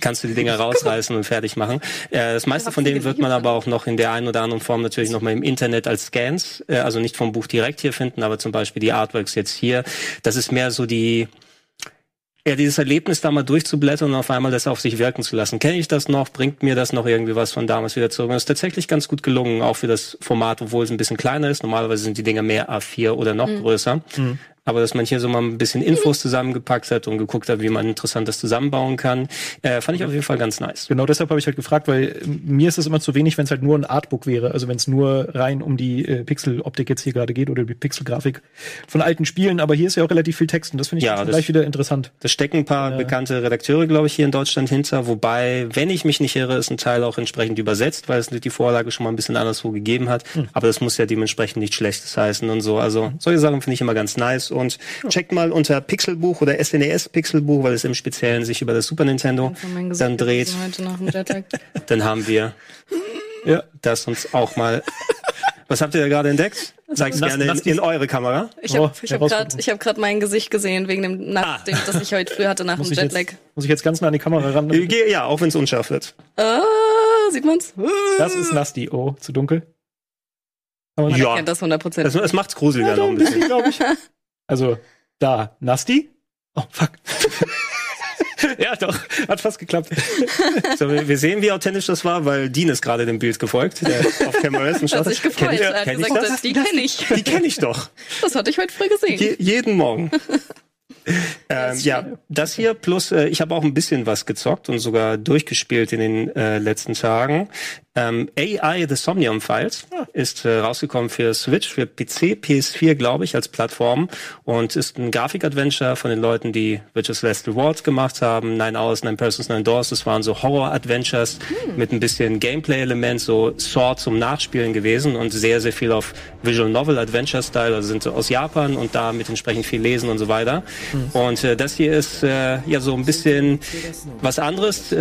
kannst du die Dinger [LAUGHS] rausreißen und fertig machen. Äh, das meiste von dem wird man aber auch noch in der einen oder anderen Form natürlich noch mal im Internet als Scans, äh, also nicht vom Buch direkt hier finden, aber zum Beispiel die Artworks jetzt hier. Das ist mehr so die, ja, dieses Erlebnis da mal durchzublättern und auf einmal das auf sich wirken zu lassen. Kenne ich das noch? Bringt mir das noch irgendwie was von damals wieder zurück? Und das ist tatsächlich ganz gut gelungen, auch für das Format, obwohl es ein bisschen kleiner ist. Normalerweise sind die Dinger mehr A4 oder noch größer. Aber dass man hier so mal ein bisschen Infos zusammengepackt hat und geguckt hat, wie man interessant das zusammenbauen kann, äh, fand ich auf jeden Fall ganz nice. Genau deshalb habe ich halt gefragt, weil äh, mir ist es immer zu wenig, wenn es halt nur ein Artbook wäre. Also wenn es nur rein um die äh, Pixeloptik jetzt hier gerade geht oder die Pixelgrafik von alten Spielen. Aber hier ist ja auch relativ viel Text und das finde ich Ja, das- gleich wieder interessant. Da stecken ein paar bekannte Redakteure, glaube ich, hier in Deutschland hinter, wobei, wenn ich mich nicht irre, ist ein Teil auch entsprechend übersetzt, weil es die Vorlage schon mal ein bisschen anderswo gegeben hat. Aber das muss ja dementsprechend nicht Schlechtes heißen und so. Also solche Sachen finde ich immer ganz nice. Und checkt mal unter Pixelbuch oder SNES Pixelbuch, weil es im Speziellen sich über das Super Nintendo dann dreht. [LAUGHS] Dann haben wir Ja. das uns auch mal. [LAUGHS] Was habt ihr da gerade entdeckt? Sag's Nass- gerne in, in eure Kamera. Ich habe Oh, ich hab gerade hab mein Gesicht gesehen wegen dem Ah. dem, das ich heute früh hatte nach Muss dem ich, Jetlag. jetzt, muss ich jetzt ganz nah an die Kamera ran? Ja, auch wenn es unscharf wird. Ah, sieht man's? Das ist Nasty. Oh, zu dunkel. Kann man- Ja. Kennt das 100%. Es, es macht's gruseliger noch ein bisschen. glaube ich. [LAUGHS] Also, da, Nasty. Oh, fuck. [LAUGHS] ja, doch, hat fast geklappt. So, wir wir sehen, wie authentisch das war, weil Dean ist gerade dem Bild gefolgt, der auf Camera ist und hat schaut. sich gefreut. Kenn ich, er hat kenn ich gesagt, das? die kenne ich. Die kenne ich doch. Das hatte ich heute früh gesehen. Je, jeden Morgen. Ähm, ja, das hier plus, äh, ich habe auch ein bisschen was gezockt und sogar durchgespielt in den äh, letzten Tagen. Ähm, AI The Somnium Files ist äh, rausgekommen für Switch, für PC, PS4, glaube ich, als Plattform und ist ein Grafik-Adventure von den Leuten, die Witches Last Rewards gemacht haben, Nine Hours, Nine Persons, Nine Doors. Das waren so Horror-Adventures mit ein bisschen Gameplay-Element, so Sword zum Nachspielen gewesen und sehr, sehr viel auf Visual Novel Adventure-Style, also sind so aus Japan und da mit entsprechend viel lesen und so weiter. Und äh, das hier ist äh, ja so ein bisschen was anderes, äh,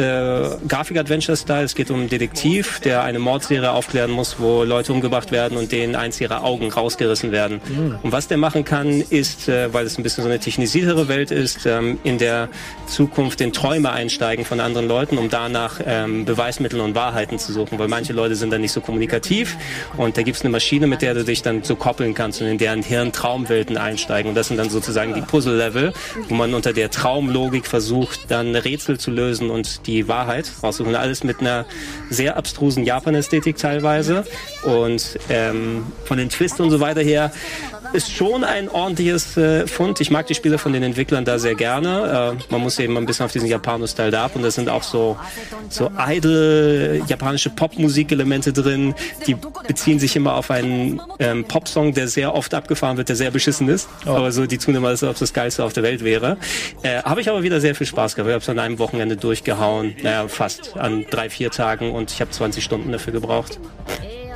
Grafik-Adventure-Style. Es geht um einen Detektiv, der eine Mordserie aufklären muss, wo Leute umgebracht werden und denen eins ihrer Augen rausgerissen werden. Mhm. Und was der machen kann, ist, äh, weil es ein bisschen so eine technisiertere Welt ist, ähm, in der Zukunft in Träume einsteigen von anderen Leuten, um danach ähm, Beweismittel und Wahrheiten zu suchen, weil manche Leute sind dann nicht so kommunikativ und da gibt es eine Maschine, mit der du dich dann so koppeln kannst und in deren Hirn Traumwelten einsteigen und das sind dann sozusagen die Puzzle-Level, wo man unter der Traumlogik versucht, dann Rätsel zu lösen und die Wahrheit raussuchen. Alles mit einer sehr abstrusen Japan-Ästhetik teilweise und ähm, von den Twists und so weiter her ist schon ein ordentliches äh, Fund. Ich mag die Spiele von den Entwicklern da sehr gerne. Äh, man muss eben ein bisschen auf diesen Japano-Style da ab und da sind auch so, so idle japanische Popmusikelemente drin. Die beziehen sich immer auf einen ähm, Popsong, der sehr oft abgefahren wird, der sehr beschissen ist. Oh. Aber so, die tun immer, als ob es das Geilste auf der Welt wäre. Äh, Habe ich aber wieder sehr viel Spaß gehabt. Ich habe es an einem Wochenende durchgehauen. Naja, fast an drei, vier Tagen und ich habe 20 Stunden dafür gebraucht.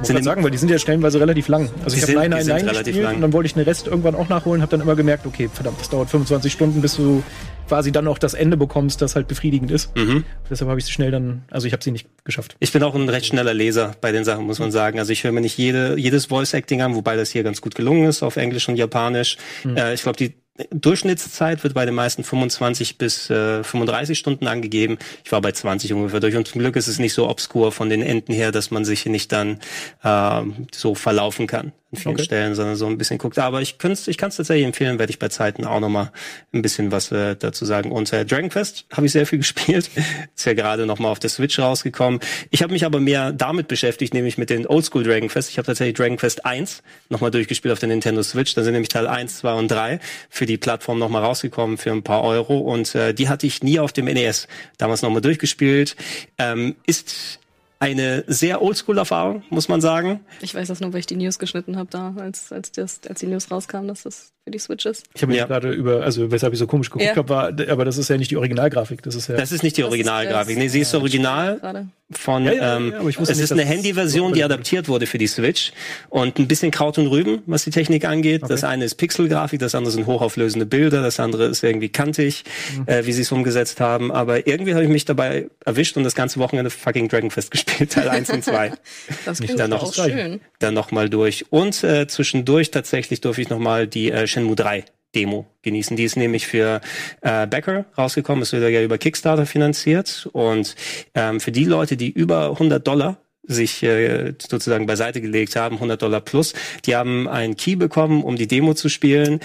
Ich wollte sagen, weil die sind ja stellenweise relativ lang. Also ich habe Nein, Nein, Nein gespielt lang. und dann wollte ich den Rest irgendwann auch nachholen, habe dann immer gemerkt, okay, verdammt, das dauert 25 Stunden, bis du quasi dann auch das Ende bekommst, das halt befriedigend ist. Mhm. Deshalb habe ich sie schnell dann, also ich habe sie nicht geschafft. Ich bin auch ein recht schneller Leser bei den Sachen, muss man sagen. Also ich höre mir nicht jede, jedes Voice-Acting an, wobei das hier ganz gut gelungen ist auf Englisch und Japanisch. Mhm. Äh, ich glaube, die Durchschnittszeit wird bei den meisten 25 bis äh, 35 Stunden angegeben. Ich war bei 20 ungefähr durch. Und zum Glück ist es nicht so obskur von den Enden her, dass man sich nicht dann äh, so verlaufen kann an vielen okay. Stellen, sondern so ein bisschen guckt. Aber ich kann es ich kann's tatsächlich empfehlen, werde ich bei Zeiten auch nochmal ein bisschen was äh, dazu sagen. Und äh, Dragon Quest habe ich sehr viel [LAUGHS] gespielt. Ist ja gerade nochmal auf der Switch rausgekommen. Ich habe mich aber mehr damit beschäftigt, nämlich mit den Oldschool Dragon Quest. Ich habe tatsächlich Dragon Quest 1 nochmal durchgespielt auf der Nintendo Switch. Da sind nämlich Teil 1, 2 und 3 für die Plattform nochmal rausgekommen für ein paar Euro. Und äh, die hatte ich nie auf dem NES damals nochmal durchgespielt. Ähm, ist eine sehr Oldschool-Erfahrung, muss man sagen. Ich weiß das nur, weil ich die News geschnitten habe da, als, als, das, als die News rauskam, dass das für die Switch ist. Ich habe ja. gerade über, also weshalb ich so komisch geguckt ja. habe, war, aber das ist ja nicht die Originalgrafik. Das ist ja. Das ist nicht die Originalgrafik. Nee, sie ist original. Gerade von ja, ja, ähm, ja, es ist eine Handy-Version, die adaptiert wurde für die Switch und ein bisschen Kraut und Rüben, was die Technik angeht. Okay. Das eine ist Pixelgrafik, das andere sind hochauflösende Bilder, das andere ist irgendwie kantig, mhm. äh, wie sie es umgesetzt haben. Aber irgendwie habe ich mich dabei erwischt und das ganze Wochenende fucking Dragon Quest [LAUGHS] gespielt, Teil 1 und 2. [LAUGHS] das klingt dann noch, auch schön. Dann noch mal durch. Und äh, zwischendurch tatsächlich durfte ich noch mal die äh, Shenmue 3 Demo genießen. Die ist nämlich für äh, Becker rausgekommen. Es wird ja über Kickstarter finanziert. Und ähm, für die Leute, die über 100 Dollar sich äh, sozusagen beiseite gelegt haben, 100 Dollar plus, die haben einen Key bekommen, um die Demo zu spielen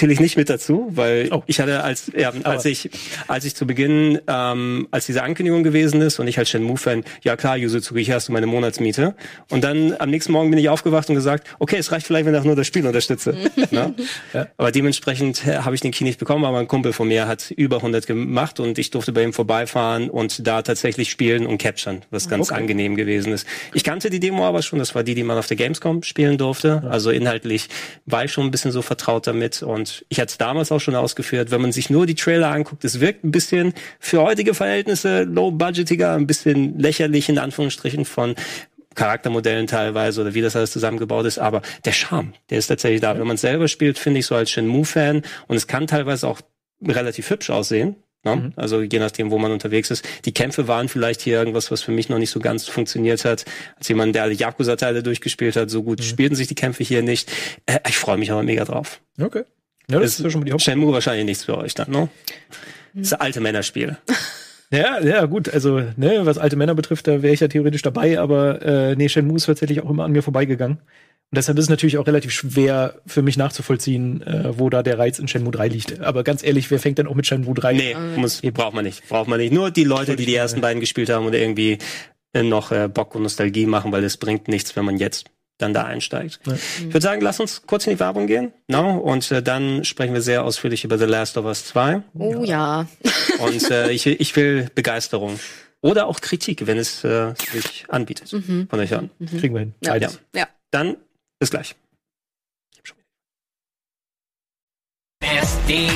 zähle ich nicht mit dazu, weil oh. ich hatte als ja, als ich als ich zu Beginn ähm, als diese Ankündigung gewesen ist und ich als Shenmue-Fan, ja klar, Yuzuki, hier hast du meine Monatsmiete. Und dann am nächsten Morgen bin ich aufgewacht und gesagt, okay, es reicht vielleicht, wenn ich nur das Spiel unterstütze. [LAUGHS] ne? [LAUGHS] ja. Aber dementsprechend äh, habe ich den Key nicht bekommen, aber ein Kumpel von mir hat über 100 gemacht und ich durfte bei ihm vorbeifahren und da tatsächlich spielen und capturen, was ganz okay. angenehm gewesen ist. Ich kannte die Demo aber schon, das war die, die man auf der Gamescom spielen durfte. Ja. Also inhaltlich war ich schon ein bisschen so vertraut damit und ich hatte es damals auch schon ausgeführt, wenn man sich nur die Trailer anguckt, es wirkt ein bisschen für heutige Verhältnisse low-budgetiger, ein bisschen lächerlich in Anführungsstrichen von Charaktermodellen teilweise oder wie das alles zusammengebaut ist, aber der Charme, der ist tatsächlich da. Wenn man es selber spielt, finde ich so als Shenmue-Fan und es kann teilweise auch relativ hübsch aussehen. Ne? Mhm. Also je nachdem, wo man unterwegs ist. Die Kämpfe waren vielleicht hier irgendwas, was für mich noch nicht so ganz funktioniert hat. Als jemand, der alle Yakuza-Teile durchgespielt hat, so gut mhm. spielten sich die Kämpfe hier nicht. Äh, ich freue mich aber mega drauf. Okay. Ja, das ist, ist ja schon mal die Haupt Shenmue wahrscheinlich nichts für euch dann, ne? Das ist ein alte Männerspiel. [LAUGHS] Ja, ja, gut. Also, ne, was alte Männer betrifft, da wäre ich ja theoretisch dabei, aber äh, nee, Shenmue ist tatsächlich auch immer an mir vorbeigegangen. Und deshalb ist es natürlich auch relativ schwer für mich nachzuvollziehen, äh, wo da der Reiz in Shenmue 3 liegt. Aber ganz ehrlich, wer fängt denn auch mit Shenmue 3 Nee, muss, braucht man nicht. Braucht man nicht. Nur die Leute, die die ersten beiden gespielt haben oder irgendwie noch äh, Bock und Nostalgie machen, weil es bringt nichts, wenn man jetzt dann da einsteigt. Ja. Ich würde sagen, lass uns kurz in die Werbung gehen. No? Und äh, dann sprechen wir sehr ausführlich über The Last of Us 2. Oh ja. Und äh, ich, ich will Begeisterung. Oder auch Kritik, wenn es äh, sich anbietet. Mhm. Von euch an. Mhm. Kriegen wir hin. Ja. ja. ja. Dann bis gleich. SD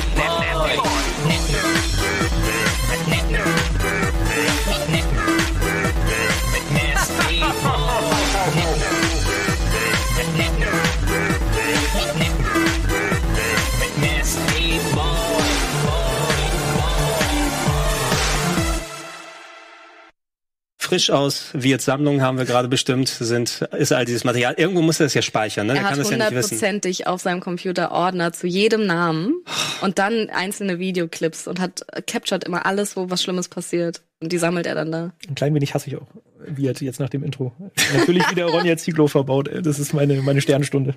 frisch aus Wirts Sammlung haben wir gerade bestimmt, sind, ist all dieses Material. Irgendwo muss er das ja speichern, ne? Er, er hat hundertprozentig ja auf seinem Computer Ordner zu jedem Namen und dann einzelne Videoclips und hat captured immer alles, wo was Schlimmes passiert. Und die sammelt er dann da. Ein klein wenig hasse ich auch wird jetzt nach dem Intro. Natürlich wieder Ronja Zieglo verbaut. Das ist meine, meine Sternstunde.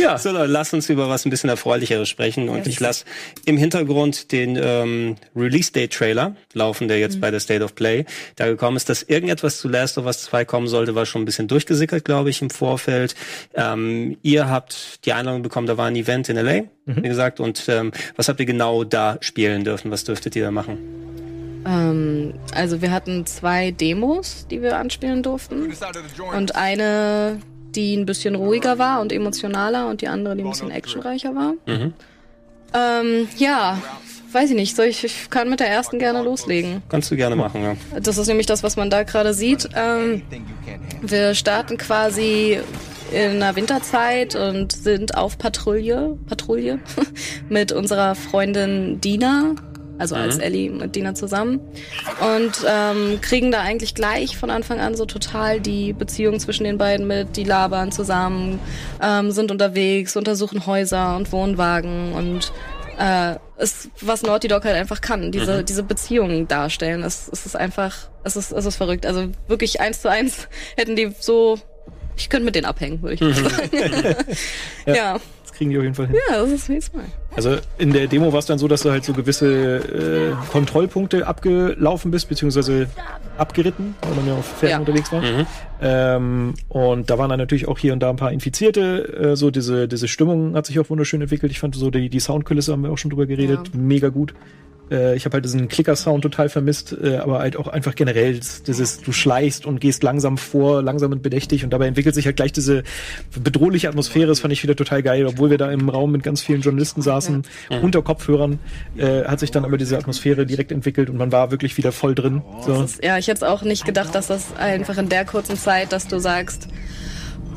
Ja. So, dann lass uns über was ein bisschen Erfreulicheres sprechen. Und ich lasse im Hintergrund den ähm, Release-Date-Trailer laufen, der jetzt mhm. bei der State of Play da gekommen ist. Dass irgendetwas zu Last of Us 2 kommen sollte, war schon ein bisschen durchgesickert, glaube ich, im Vorfeld. Ähm, ihr habt die Einladung bekommen, da war ein Event in L.A., mhm. wie gesagt. Und ähm, was habt ihr genau da spielen dürfen? Was dürftet ihr da machen? Ähm, also wir hatten zwei Demos, die wir anspielen durften. Und eine, die ein bisschen ruhiger war und emotionaler und die andere, die ein bisschen actionreicher war. Mhm. Ähm, ja, weiß ich nicht. Soll ich, ich kann mit der ersten gerne loslegen. Kannst du gerne machen, ja. Das ist nämlich das, was man da gerade sieht. Ähm, wir starten quasi in der Winterzeit und sind auf Patrouille, Patrouille [LAUGHS] mit unserer Freundin Dina, also mhm. als Ellie mit Dina zusammen. Und ähm, kriegen da eigentlich gleich von Anfang an so total die Beziehung zwischen den beiden mit, die labern zusammen, ähm, sind unterwegs, untersuchen Häuser und Wohnwagen und äh, ist, was Naughty Dog halt einfach kann, diese, mhm. diese Beziehungen darstellen. Es, es ist einfach, es ist, es ist verrückt. Also wirklich eins zu eins [LAUGHS] hätten die so, ich könnte mit denen abhängen, würde ich mhm. sagen. [LAUGHS] ja. [LAUGHS] ja kriegen die auf jeden Fall hin. Ja, das ist nächstes Mal. Also in der Demo war es dann so, dass du halt so gewisse äh, Kontrollpunkte abgelaufen bist, beziehungsweise abgeritten, weil man ja auf Pferden ja. unterwegs war. Mhm. Ähm, und da waren dann natürlich auch hier und da ein paar Infizierte. Äh, so diese, diese Stimmung hat sich auch wunderschön entwickelt. Ich fand so die, die Soundkulisse haben wir auch schon drüber geredet. Ja. Mega gut. Äh, ich habe halt diesen Clicker-Sound total vermisst, äh, aber halt auch einfach generell dieses, du schleichst und gehst langsam vor, langsam und bedächtig und dabei entwickelt sich halt gleich diese bedrohliche Atmosphäre. Das fand ich wieder total geil, obwohl wir da im Raum mit ganz vielen Journalisten saßen, ja. Mhm. unter Kopfhörern, äh, hat sich dann aber diese Atmosphäre direkt entwickelt und man war wirklich wieder voll drin. So. Ist, ja, ich hätte auch nicht gedacht, dass das einfach in der kurzen Zeit, dass du sagst,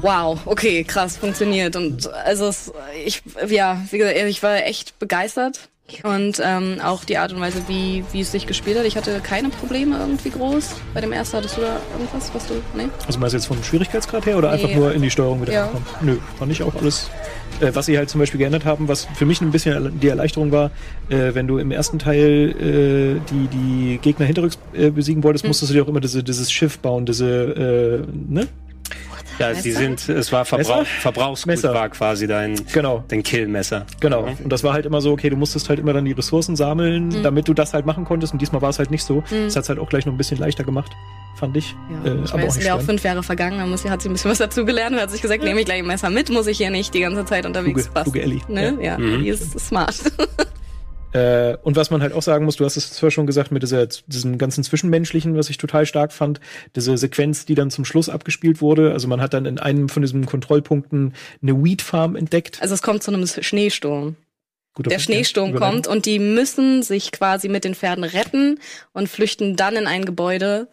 wow, okay, krass, funktioniert. Und also es, ich, ja, wie gesagt, ich war echt begeistert. Und ähm, auch die Art und Weise, wie, wie es sich gespielt hat. Ich hatte keine Probleme irgendwie groß. Bei dem ersten hattest du da irgendwas, was du. Nee? Also meinst du jetzt vom Schwierigkeitsgrad her oder nee. einfach nur in die Steuerung wieder ja. Kommen? Nö, fand ich auch alles. Äh, was sie halt zum Beispiel geändert haben, was für mich ein bisschen die Erleichterung war, äh, wenn du im ersten Teil äh, die, die Gegner hinterrücks äh, besiegen wolltest, hm. musstest du dir auch immer diese, dieses Schiff bauen, diese, äh, ne? Ja, sie sind, es war Verbrauch, Verbrauchsgut war quasi dein, genau. dein Killmesser. Genau. Und das war halt immer so, okay, du musstest halt immer dann die Ressourcen sammeln, mhm. damit du das halt machen konntest. Und diesmal war es halt nicht so. Mhm. Das hat es halt auch gleich noch ein bisschen leichter gemacht, fand ich. Ja. Äh, ich aber meine, es sind ja auch fünf Jahre vergangen, da muss, hat sie ein bisschen was dazu gelernt und hat sich gesagt, nehme ich gleich ein Messer mit, muss ich hier nicht die ganze Zeit unterwegs passen. Kluge Ellie. Ne? Ja, ja mhm. die ist smart. [LAUGHS] Äh, und was man halt auch sagen muss, du hast es zwar schon gesagt, mit dieser, diesem ganzen Zwischenmenschlichen, was ich total stark fand, diese Sequenz, die dann zum Schluss abgespielt wurde. Also man hat dann in einem von diesen Kontrollpunkten eine Weed Farm entdeckt. Also es kommt zu einem Schneesturm. Guter der Schneesturm ja, kommt und die müssen sich quasi mit den Pferden retten und flüchten dann in ein Gebäude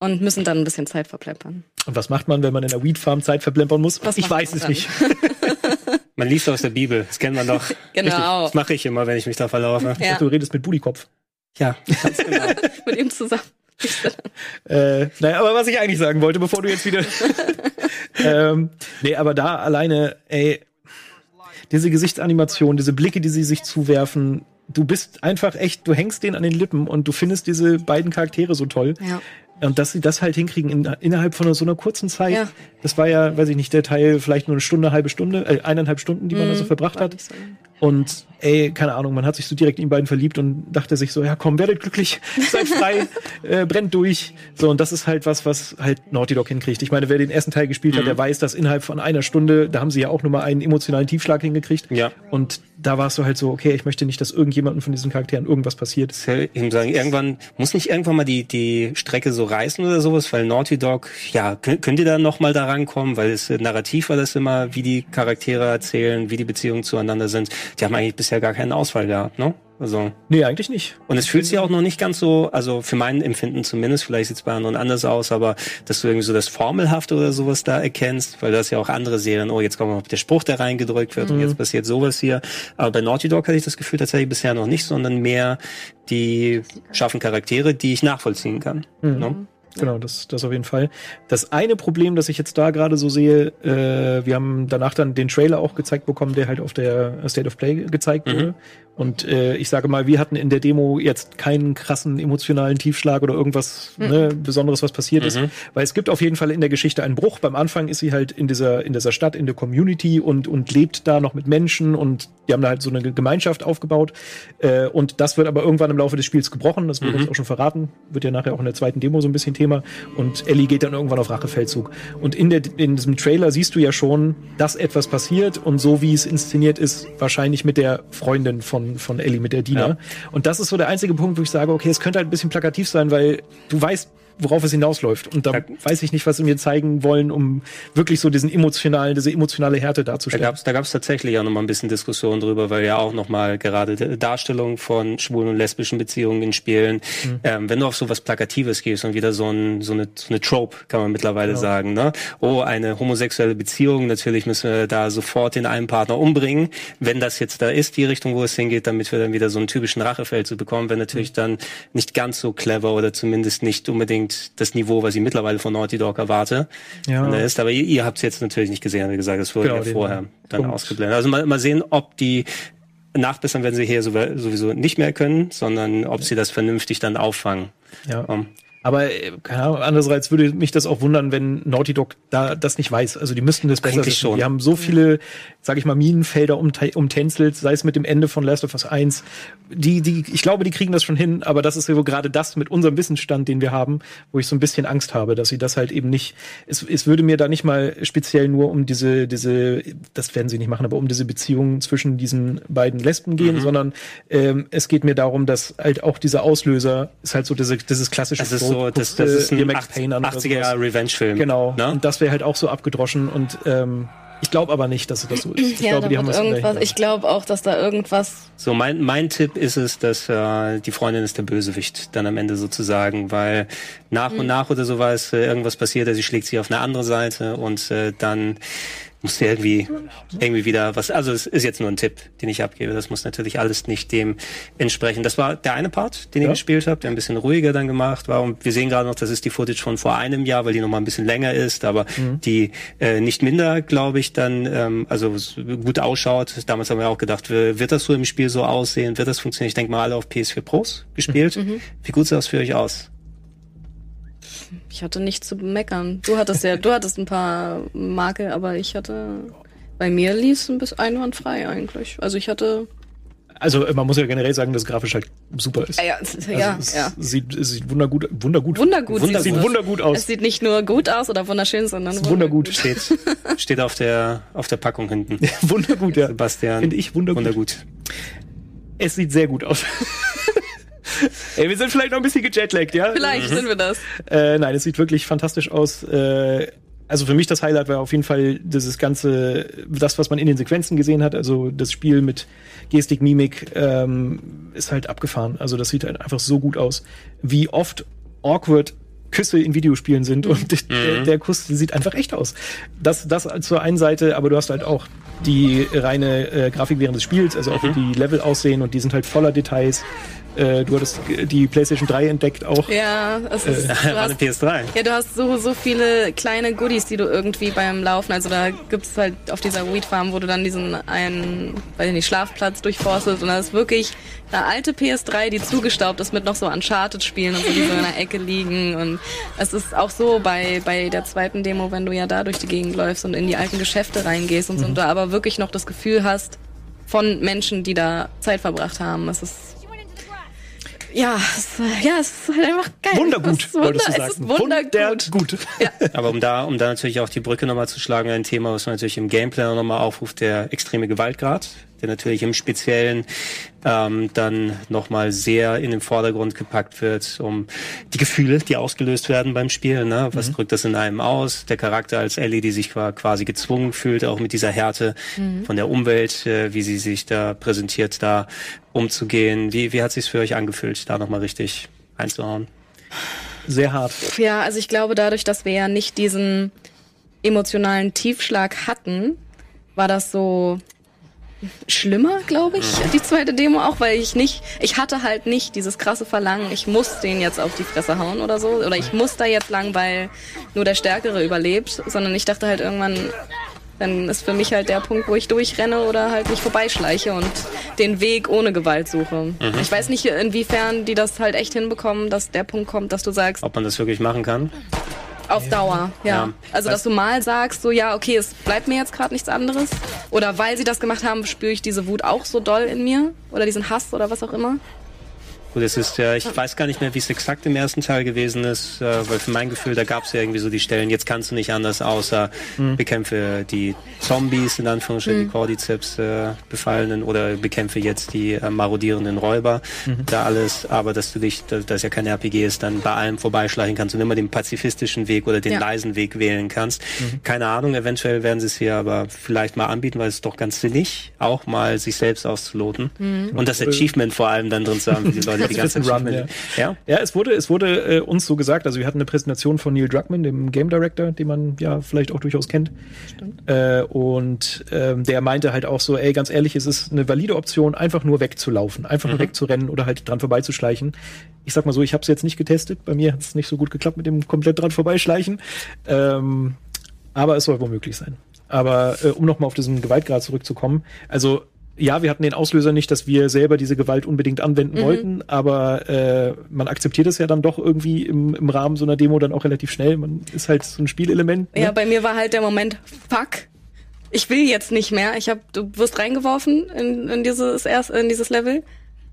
und müssen dann ein bisschen Zeit verplempern. Und was macht man, wenn man in der Weed Farm Zeit verplempern muss? Was ich weiß es dann? nicht. [LAUGHS] Man liest aus der Bibel, das kennt man doch. [LAUGHS] genau. Richtig. Das mache ich immer, wenn ich mich da verlaufe. Ja. Du redest mit Budikopf. Ja, ganz genau. [LAUGHS] mit ihm zusammen. [LAUGHS] äh, naja, aber was ich eigentlich sagen wollte, bevor du jetzt wieder. ähm, nee, aber da alleine, ey, diese Gesichtsanimation, diese Blicke, die sie sich zuwerfen, du bist einfach echt, du hängst denen an den Lippen und du findest diese beiden Charaktere so toll. Ja. Und dass sie das halt hinkriegen in, innerhalb von so einer kurzen Zeit. Ja. Das war ja, weiß ich nicht, der Teil vielleicht nur eine Stunde, halbe Stunde, äh, eineinhalb Stunden, die man mhm, da so verbracht hat. So. Und ey, keine Ahnung, man hat sich so direkt in die beiden verliebt und dachte sich so, ja komm, werdet glücklich, [LAUGHS] seid frei, äh, brennt durch. So, und das ist halt was, was halt Naughty Dog hinkriegt. Ich meine, wer den ersten Teil gespielt mhm. hat, der weiß, dass innerhalb von einer Stunde, da haben sie ja auch nochmal einen emotionalen Tiefschlag hingekriegt. Ja. Und da warst du halt so, okay, ich möchte nicht, dass irgendjemandem von diesen Charakteren irgendwas passiert. Ich ihm sagen, irgendwann, muss nicht irgendwann mal die, die Strecke so reißen oder sowas, weil Naughty Dog, ja, könnt ihr da nochmal da rankommen, weil es narrativ war das immer, wie die Charaktere erzählen, wie die Beziehungen zueinander sind. Die haben eigentlich bisher gar keinen Ausfall gehabt, ne? Also. Nee, eigentlich nicht. Und es fühlt sich auch noch nicht ganz so, also für mein Empfinden zumindest, vielleicht sieht es bei anderen anders aus, aber dass du irgendwie so das Formelhafte oder sowas da erkennst, weil du hast ja auch andere Serien, oh, jetzt kommt noch der Spruch, der reingedrückt wird mhm. und jetzt passiert sowas hier. Aber bei Naughty Dog hatte ich das Gefühl tatsächlich bisher noch nicht, sondern mehr, die schaffen Charaktere, die ich nachvollziehen kann. Mhm. Ne? Genau, das, das auf jeden Fall. Das eine Problem, das ich jetzt da gerade so sehe, äh, wir haben danach dann den Trailer auch gezeigt bekommen, der halt auf der State of Play gezeigt mhm. wurde. Und äh, ich sage mal, wir hatten in der Demo jetzt keinen krassen emotionalen Tiefschlag oder irgendwas mhm. ne, Besonderes, was passiert mhm. ist. Weil es gibt auf jeden Fall in der Geschichte einen Bruch. Beim Anfang ist sie halt in dieser, in dieser Stadt, in der Community und, und lebt da noch mit Menschen und die haben da halt so eine Gemeinschaft aufgebaut. Äh, und das wird aber irgendwann im Laufe des Spiels gebrochen. Das wird mhm. uns auch schon verraten. Wird ja nachher auch in der zweiten Demo so ein bisschen Thema. Und Ellie geht dann irgendwann auf Rachefeldzug. Und in, der, in diesem Trailer siehst du ja schon, dass etwas passiert und so wie es inszeniert ist, wahrscheinlich mit der Freundin von von, Ellie mit der Dina. Ja. Und das ist so der einzige Punkt, wo ich sage, okay, es könnte halt ein bisschen plakativ sein, weil du weißt, worauf es hinausläuft. Und da ja. weiß ich nicht, was sie mir zeigen wollen, um wirklich so diesen emotionalen, diese emotionale Härte darzustellen. Da gab es da gab's tatsächlich auch nochmal ein bisschen Diskussion drüber, weil ja auch nochmal gerade Darstellung von schwulen und lesbischen Beziehungen in Spielen, mhm. ähm, wenn du auf so was Plakatives gehst und wieder so, ein, so, eine, so eine Trope, kann man mittlerweile genau. sagen, ne? Oh, eine homosexuelle Beziehung, natürlich müssen wir da sofort den einen Partner umbringen. Wenn das jetzt da ist, die Richtung, wo es hingeht, damit wir dann wieder so einen typischen Rachefeld zu bekommen, wenn natürlich mhm. dann nicht ganz so clever oder zumindest nicht unbedingt unbedingt das Niveau, was ich mittlerweile von Naughty Dog erwarte. Ja. Ist. Aber ihr, ihr habt es jetzt natürlich nicht gesehen, wie gesagt, das wurde genau, ja vorher dann Punkt. ausgeblendet. Also mal, mal sehen, ob die nachbessern werden sie hier sowieso nicht mehr können, sondern ob sie das vernünftig dann auffangen. Ja. Um, aber äh, keine Ahnung, andererseits würde mich das auch wundern, wenn Naughty Dog da das nicht weiß. Also die müssten das besser wissen. Die haben so viele, sag ich mal, Minenfelder umtänzelt, sei es mit dem Ende von Last of Us 1. Die, die, ich glaube, die kriegen das schon hin, aber das ist ja so gerade das mit unserem Wissensstand, den wir haben, wo ich so ein bisschen Angst habe, dass sie das halt eben nicht, es, es würde mir da nicht mal speziell nur um diese, diese, das werden sie nicht machen, aber um diese Beziehung zwischen diesen beiden Lesben gehen, mhm. sondern ähm, es geht mir darum, dass halt auch dieser Auslöser ist halt so diese, dieses klassische also so, das, das ist ein 80er Jahre Revenge-Film. Genau. Ne? Und das wäre halt auch so abgedroschen und ähm, ich glaube aber nicht, dass das so ist. Ich ja, glaube, die haben irgendwas. Ich glaube auch, dass da irgendwas. So mein mein Tipp ist es, dass äh, die Freundin ist der Bösewicht dann am Ende sozusagen, weil nach mhm. und nach oder sowas äh, irgendwas passiert, also sie schlägt sich auf eine andere Seite und äh, dann muss irgendwie, irgendwie wieder was, also es ist jetzt nur ein Tipp, den ich abgebe. Das muss natürlich alles nicht dem entsprechen. Das war der eine Part, den ja. ihr gespielt habt, der ein bisschen ruhiger dann gemacht war. Und wir sehen gerade noch, das ist die Footage von vor einem Jahr, weil die noch mal ein bisschen länger ist, aber mhm. die äh, nicht minder, glaube ich, dann, ähm, also gut ausschaut. Damals haben wir auch gedacht, wird das so im Spiel so aussehen? Wird das funktionieren? Ich denke mal alle auf PS4 Pros gespielt. Mhm. Wie gut sah das für euch aus? Ich hatte nichts zu meckern. Du hattest ja, du hattest ein paar Makel, aber ich hatte, bei mir lief es ein bisschen einwandfrei eigentlich. Also ich hatte also man muss ja generell sagen, dass grafisch halt super ist. Ja, ja, also es ja. Sieht, es sieht wundergut, wundergut. Wundergut. Wunder, sieht wundergut aus. Es sieht nicht nur gut aus oder wunderschön, sondern wundergut. wundergut. Steht, steht auf der, auf der Packung hinten. [LAUGHS] wundergut, ja. Sebastian. Finde ich wundergut. wundergut. Es sieht sehr gut aus. Ey, wir sind vielleicht noch ein bisschen gejetlaggt, ja? Vielleicht mhm. sind wir das. Äh, nein, es sieht wirklich fantastisch aus. Äh, also für mich das Highlight war auf jeden Fall dieses ganze, das, was man in den Sequenzen gesehen hat, also das Spiel mit Gestik, Mimik, ähm, ist halt abgefahren. Also das sieht halt einfach so gut aus. Wie oft awkward Küsse in Videospielen sind und mhm. [LAUGHS] der, der, Kuss sieht einfach echt aus. Das, das zur einen Seite, aber du hast halt auch die reine äh, Grafik während des Spiels, also auch mhm. wie die Level aussehen und die sind halt voller Details. Äh, du hattest die PlayStation 3 entdeckt auch. Ja, es ist, äh, du hast, PS3. Ja, du hast so, so viele kleine Goodies, die du irgendwie beim Laufen, also da gibt's halt auf dieser Weed Farm, wo du dann diesen einen, weiß ich nicht, Schlafplatz durchforstest und da ist wirklich eine alte PS3, die zugestaubt ist mit noch so Uncharted-Spielen und so, die so in der Ecke liegen und es ist auch so bei, bei der zweiten Demo, wenn du ja da durch die Gegend läufst und in die alten Geschäfte reingehst und so, mhm. und du aber wirklich noch das Gefühl hast, von Menschen, die da Zeit verbracht haben. Es ist ja, es, ja, es ist halt einfach geil. Wundergut, Wunder, wolltest du sagen. Es ist wundergut. Wunder Ja. [LAUGHS] Aber um da, um da natürlich auch die Brücke nochmal zu schlagen, ein Thema, was man natürlich im Gameplay nochmal aufruft, der extreme Gewaltgrad der natürlich im Speziellen ähm, dann nochmal sehr in den Vordergrund gepackt wird, um die Gefühle, die ausgelöst werden beim Spiel. Ne? Was mhm. drückt das in einem aus? Der Charakter als Ellie, die sich quasi gezwungen fühlt, auch mit dieser Härte mhm. von der Umwelt, äh, wie sie sich da präsentiert, da umzugehen. Wie, wie hat sich's für euch angefühlt, da nochmal richtig einzuhauen? Sehr hart. Ja, also ich glaube, dadurch, dass wir ja nicht diesen emotionalen Tiefschlag hatten, war das so schlimmer, glaube ich, die zweite Demo auch, weil ich nicht, ich hatte halt nicht dieses krasse Verlangen, ich muss den jetzt auf die Fresse hauen oder so, oder ich muss da jetzt lang, weil nur der Stärkere überlebt, sondern ich dachte halt irgendwann, dann ist für mich halt der Punkt, wo ich durchrenne oder halt mich vorbeischleiche und den Weg ohne Gewalt suche. Mhm. Ich weiß nicht, inwiefern die das halt echt hinbekommen, dass der Punkt kommt, dass du sagst. Ob man das wirklich machen kann? Auf. Dauer, ja. ja. Also, dass du mal sagst, so, ja, okay, es bleibt mir jetzt gerade nichts anderes. Oder weil sie das gemacht haben, spüre ich diese Wut auch so doll in mir. Oder diesen Hass oder was auch immer. Gut, es ist ja, ich weiß gar nicht mehr, wie es exakt im ersten Teil gewesen ist, äh, weil für mein Gefühl, da gab es ja irgendwie so die Stellen, jetzt kannst du nicht anders, außer mhm. bekämpfe die Zombies, in Anführungsstrichen, mhm. die Cordyceps äh, befallenen oder bekämpfe jetzt die äh, marodierenden Räuber, mhm. da alles, aber dass du dich, da das ja kein RPG ist, dann bei allem vorbeischleichen kannst und immer den pazifistischen Weg oder den ja. leisen Weg wählen kannst. Mhm. Keine Ahnung, eventuell werden sie es hier aber vielleicht mal anbieten, weil es ist doch ganz sinnig, auch mal sich selbst auszuloten mhm. und das Achievement vor allem dann drin zu haben, wie die [LAUGHS] Leute die ganze Run, ja. ja. Ja, es wurde, es wurde äh, uns so gesagt, also wir hatten eine Präsentation von Neil Druckmann, dem Game Director, den man ja vielleicht auch durchaus kennt. Äh, und ähm, der meinte halt auch so, ey, ganz ehrlich, es ist eine valide Option, einfach nur wegzulaufen, einfach mhm. nur wegzurennen oder halt dran vorbeizuschleichen. Ich sag mal so, ich habe es jetzt nicht getestet, bei mir hat es nicht so gut geklappt mit dem komplett dran vorbeischleichen. Ähm, aber es soll wohl möglich sein. Aber äh, um nochmal auf diesen Gewaltgrad zurückzukommen, also ja, wir hatten den Auslöser nicht, dass wir selber diese Gewalt unbedingt anwenden mhm. wollten, aber äh, man akzeptiert es ja dann doch irgendwie im, im Rahmen so einer Demo dann auch relativ schnell. Man ist halt so ein Spielelement. Ne? Ja, bei mir war halt der Moment, fuck, ich will jetzt nicht mehr. Ich hab, du wirst reingeworfen in, in dieses erst, in dieses Level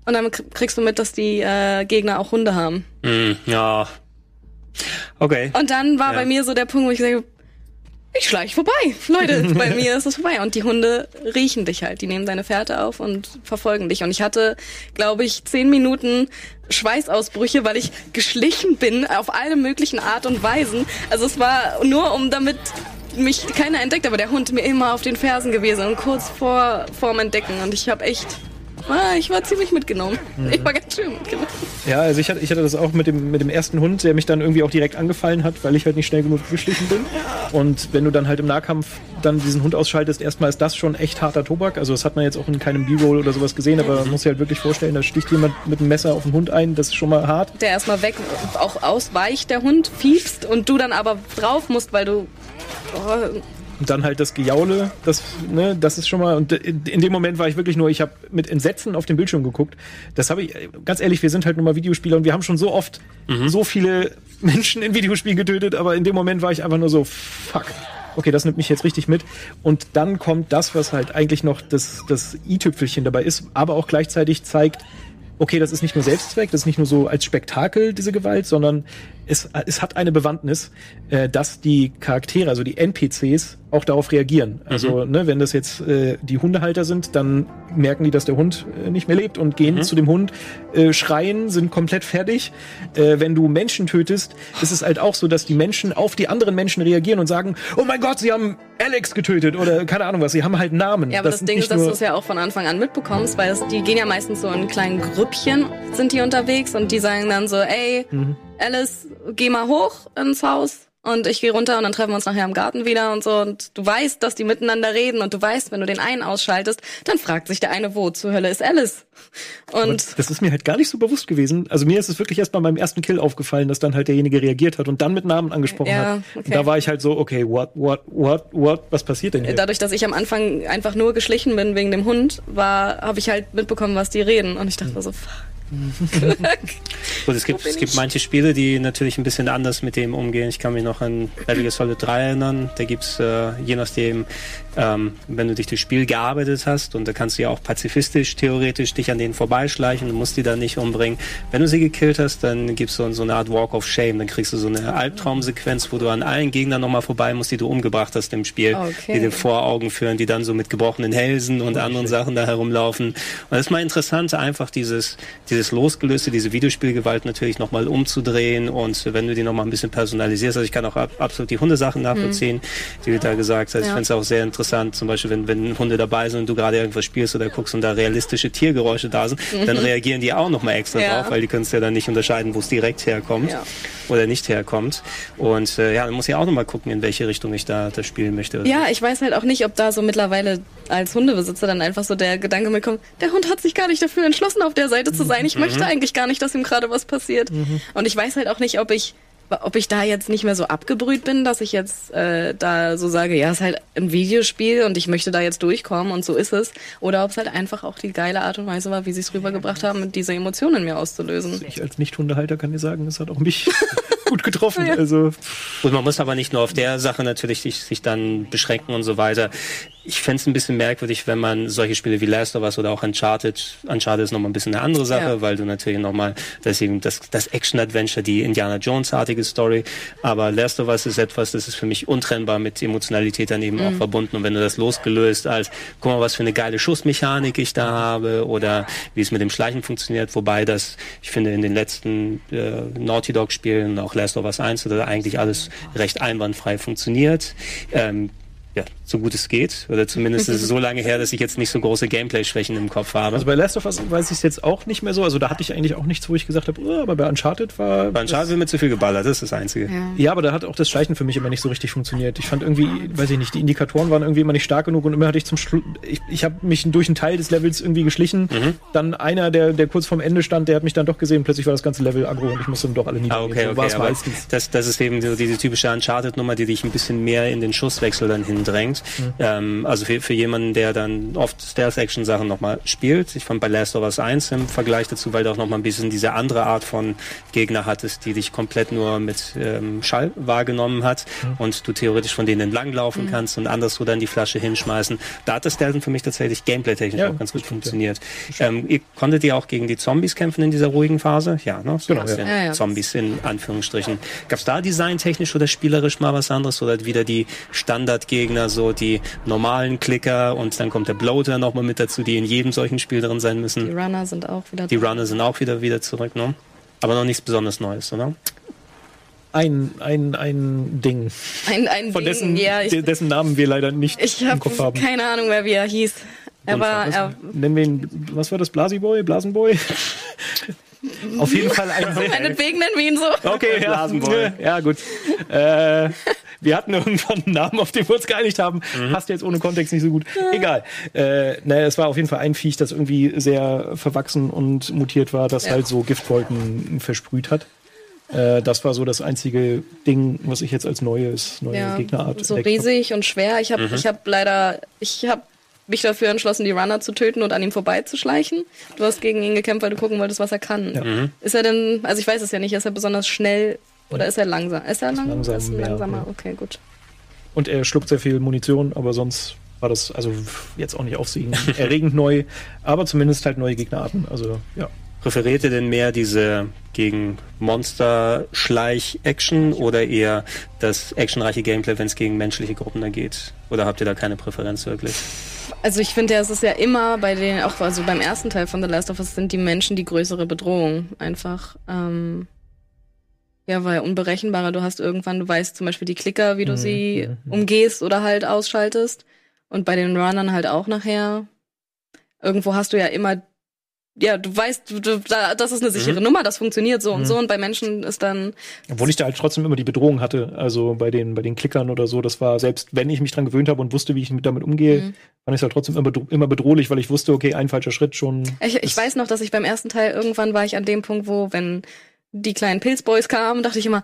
und dann kriegst du mit, dass die äh, Gegner auch Hunde haben. Mm, ja. Okay. Und dann war ja. bei mir so der Punkt, wo ich sage, ich schleiche vorbei. Leute, [LAUGHS] bei mir ist es vorbei. Und die Hunde riechen dich halt. Die nehmen deine Fährte auf und verfolgen dich. Und ich hatte, glaube ich, zehn Minuten Schweißausbrüche, weil ich geschlichen bin auf alle möglichen Art und Weisen. Also es war nur um damit mich keiner entdeckt, aber der Hund mir immer auf den Fersen gewesen und kurz vor vorm Entdecken. Und ich habe echt Ah, ich war ziemlich mitgenommen. Mhm. Ich war ganz schön mitgenommen. Ja, also ich hatte, ich hatte das auch mit dem, mit dem ersten Hund, der mich dann irgendwie auch direkt angefallen hat, weil ich halt nicht schnell genug geschlichen bin. Und wenn du dann halt im Nahkampf dann diesen Hund ausschaltest, erstmal ist das schon echt harter Tobak. Also das hat man jetzt auch in keinem B-Roll oder sowas gesehen, aber man muss sich halt wirklich vorstellen, da sticht jemand mit einem Messer auf den Hund ein, das ist schon mal hart. Der erstmal weg, auch ausweicht, der Hund, fiebst und du dann aber drauf musst, weil du oh, und dann halt das Gejaule, das, ne, das ist schon mal. Und in dem Moment war ich wirklich nur, ich habe mit Entsetzen auf den Bildschirm geguckt. Das habe ich, ganz ehrlich, wir sind halt nur mal Videospieler und wir haben schon so oft mhm. so viele Menschen in Videospielen getötet, aber in dem Moment war ich einfach nur so, fuck. Okay, das nimmt mich jetzt richtig mit. Und dann kommt das, was halt eigentlich noch das, das i-Tüpfelchen dabei ist, aber auch gleichzeitig zeigt, okay, das ist nicht nur Selbstzweck, das ist nicht nur so als Spektakel diese Gewalt, sondern es, es hat eine Bewandtnis, äh, dass die Charaktere, also die NPCs, auch darauf reagieren. Also, mhm. ne, wenn das jetzt äh, die Hundehalter sind, dann merken die, dass der Hund äh, nicht mehr lebt und gehen mhm. zu dem Hund, äh, schreien, sind komplett fertig. Äh, wenn du Menschen tötest, ist es halt auch so, dass die Menschen auf die anderen Menschen reagieren und sagen, oh mein Gott, sie haben Alex getötet oder keine Ahnung was, sie haben halt Namen. Ja, aber das, das Ding ist, dass du es ja auch von Anfang an mitbekommst, weil es, die gehen ja meistens so in kleinen Grüppchen, sind die unterwegs und die sagen dann so, ey, mhm. Alice, geh mal hoch ins Haus und ich gehe runter und dann treffen wir uns nachher im Garten wieder und so und du weißt, dass die miteinander reden und du weißt, wenn du den einen ausschaltest, dann fragt sich der eine, wo zur Hölle ist Alice? Und Aber das ist mir halt gar nicht so bewusst gewesen. Also mir ist es wirklich erst bei meinem ersten Kill aufgefallen, dass dann halt derjenige reagiert hat und dann mit Namen angesprochen ja, hat. Okay. da war ich halt so, okay, what, what, what, what, was passiert denn hier? Dadurch, dass ich am Anfang einfach nur geschlichen bin wegen dem Hund, war, habe ich halt mitbekommen, was die reden und ich dachte hm. so, fuck. Gut, es gibt, es gibt manche Spiele, die natürlich ein bisschen anders mit dem umgehen. Ich kann mich noch an Metal Gear Solid 3 erinnern. Da gibt's äh, je nachdem, ähm, wenn du dich durchs Spiel gearbeitet hast und da kannst du ja auch pazifistisch, theoretisch dich an denen vorbeischleichen, du musst die dann nicht umbringen. Wenn du sie gekillt hast, dann gibt's so, so eine Art Walk of Shame. Dann kriegst du so eine Albtraumsequenz, wo du an allen Gegnern nochmal vorbei musst, die du umgebracht hast im Spiel, okay. die dir vor Augen führen, die dann so mit gebrochenen Hälsen und okay. anderen Sachen da herumlaufen. Und das ist mal interessant, einfach dieses, dieses dieses Losgelöste, diese Videospielgewalt natürlich nochmal umzudrehen und wenn du die nochmal ein bisschen personalisierst, also ich kann auch ab, absolut die Hundesachen nachvollziehen, mhm. die du da gesagt hast. Ja. Ich finde es auch sehr interessant, zum Beispiel, wenn, wenn Hunde dabei sind und du gerade irgendwas spielst oder guckst und da realistische Tiergeräusche da sind, mhm. dann reagieren die auch nochmal extra ja. drauf, weil die können es ja dann nicht unterscheiden, wo es direkt herkommt ja. oder nicht herkommt. Und äh, ja, dann muss ich auch nochmal gucken, in welche Richtung ich da das spielen möchte. Ja, ich weiß halt auch nicht, ob da so mittlerweile als Hundebesitzer dann einfach so der Gedanke mitkommt, der Hund hat sich gar nicht dafür entschlossen, auf der Seite zu sein. Ich mhm. möchte eigentlich gar nicht, dass ihm gerade was passiert. Mhm. Und ich weiß halt auch nicht, ob ich ob ich da jetzt nicht mehr so abgebrüht bin, dass ich jetzt äh, da so sage, ja, es ist halt ein Videospiel und ich möchte da jetzt durchkommen und so ist es. Oder ob es halt einfach auch die geile Art und Weise war, wie sie es rübergebracht haben, diese Emotionen in mir auszulösen. Ich als Nicht-Hundehalter kann dir sagen, es hat auch mich [LAUGHS] gut getroffen. Ja. Also. Und man muss aber nicht nur auf der Sache natürlich sich, sich dann beschränken und so weiter. Ich fände es ein bisschen merkwürdig, wenn man solche Spiele wie Last of Us oder auch Uncharted, Uncharted ist nochmal ein bisschen eine andere Sache, ja. weil du natürlich nochmal, das eben das, das Action-Adventure, die Indiana Jones-artige Story, aber Last of Us ist etwas, das ist für mich untrennbar mit Emotionalität daneben mhm. auch verbunden und wenn du das losgelöst als, guck mal, was für eine geile Schussmechanik ich da habe oder wie es mit dem Schleichen funktioniert, wobei das, ich finde, in den letzten äh, Naughty Dog-Spielen, auch Last of Us 1, da eigentlich alles recht einwandfrei funktioniert. Ähm, ja, so gut es geht. Oder zumindest ist es [LAUGHS] so lange her, dass ich jetzt nicht so große Gameplay-Schwächen im Kopf habe. Also bei Last of Us weiß ich es jetzt auch nicht mehr so. Also da hatte ich eigentlich auch nichts, wo ich gesagt habe, oh, aber bei Uncharted war. Bei Uncharted wird mir zu viel geballert, das ist das Einzige. Ja. ja. aber da hat auch das Schleichen für mich immer nicht so richtig funktioniert. Ich fand irgendwie, weiß ich nicht, die Indikatoren waren irgendwie immer nicht stark genug und immer hatte ich zum Schluss, ich, ich habe mich durch einen Teil des Levels irgendwie geschlichen. Mhm. Dann einer, der, der kurz vorm Ende stand, der hat mich dann doch gesehen. Plötzlich war das ganze Level aggro und ich musste dann doch alle niedergehen. Ah, okay, so okay, meistens. Das, das ist eben so diese typische Uncharted-Nummer, die dich ein bisschen mehr in den Schusswechsel dann hindrängt. Mhm. Ähm, also für, für jemanden, der dann oft Stealth-Action-Sachen nochmal spielt. Ich fand bei Last of Us 1 im Vergleich dazu, weil du auch nochmal ein bisschen diese andere Art von Gegner hattest, die dich komplett nur mit ähm, Schall wahrgenommen hat mhm. und du theoretisch von denen entlanglaufen mhm. kannst und anderswo dann die Flasche hinschmeißen. Da hat das Stealthen für mich tatsächlich gameplay-technisch ja, auch ganz gut stimmt, funktioniert. Ja. Ähm, ihr konntet ihr auch gegen die Zombies kämpfen in dieser ruhigen Phase? Ja, ne? So genau, ja. Ja, Zombies in Anführungsstrichen. Gab es da designtechnisch oder spielerisch mal was anderes oder wieder die Standardgegner, so die normalen Klicker und dann kommt der Bloater nochmal mit dazu, die in jedem solchen Spiel drin sein müssen. Die Runner sind auch wieder Die Runner sind auch wieder, wieder zurück, ne? Aber noch nichts besonders Neues, oder? ein, ein, ein Ding. Ein, ein Von Ding, dessen, ja, ich, dessen Namen wir leider nicht ich im Kopf haben. Keine Ahnung mehr, wie er hieß. Er war, er, nennen wir ihn, was war das, Blasiboy, Blasenboy? [LAUGHS] Auf jeden Fall ein. [LAUGHS] Meinetwegen nennen wir ihn so. Okay, ja, Blasenboy. ja gut. Äh, wir hatten irgendwann einen Namen, auf den wir uns geeinigt haben. Mhm. Passt jetzt ohne Kontext nicht so gut. Egal. Äh, naja, es war auf jeden Fall ein Viech, das irgendwie sehr verwachsen und mutiert war, das ja. halt so Giftwolken versprüht hat. Äh, das war so das einzige Ding, was ich jetzt als neues, neue ja, Gegnerart So riesig hab. und schwer. Ich habe mhm. ich hab leider, ich habe mich dafür entschlossen, die Runner zu töten und an ihm vorbeizuschleichen. Du hast gegen ihn gekämpft, weil du gucken wolltest, was er kann. Ja. Mhm. Ist er denn, also ich weiß es ja nicht, ist er besonders schnell oder ist er langsam? Ist er lang langsam? Ist mehr, langsamer? Ja. Okay, gut. Und er schluckt sehr viel Munition, aber sonst war das also jetzt auch nicht aufsehen [LAUGHS] erregend neu, aber zumindest halt neue Gegnerarten. Also ja. Präferiert ihr denn mehr diese gegen Monster-Schleich-Action oder eher das actionreiche Gameplay, wenn es gegen menschliche Gruppen da geht? Oder habt ihr da keine Präferenz wirklich? Also ich finde, es ist ja immer bei den, auch also beim ersten Teil von The Last of Us sind die Menschen die größere Bedrohung einfach. Ähm, ja, weil unberechenbarer. Du hast irgendwann, du weißt zum Beispiel die Klicker, wie du mhm. sie mhm. umgehst oder halt ausschaltest. Und bei den Runnern halt auch nachher. Irgendwo hast du ja immer, ja, du weißt, du, du, das ist eine sichere mhm. Nummer, das funktioniert so und mhm. so. Und bei Menschen ist dann. Obwohl ich da halt trotzdem immer die Bedrohung hatte. Also bei den, bei den Klickern oder so, das war, selbst wenn ich mich dran gewöhnt habe und wusste, wie ich damit umgehe, mhm. fand ich es halt trotzdem immer, immer bedrohlich, weil ich wusste, okay, ein falscher Schritt schon. Ich, ich weiß noch, dass ich beim ersten Teil irgendwann war ich an dem Punkt, wo, wenn die kleinen Pilzboys kamen, dachte ich immer,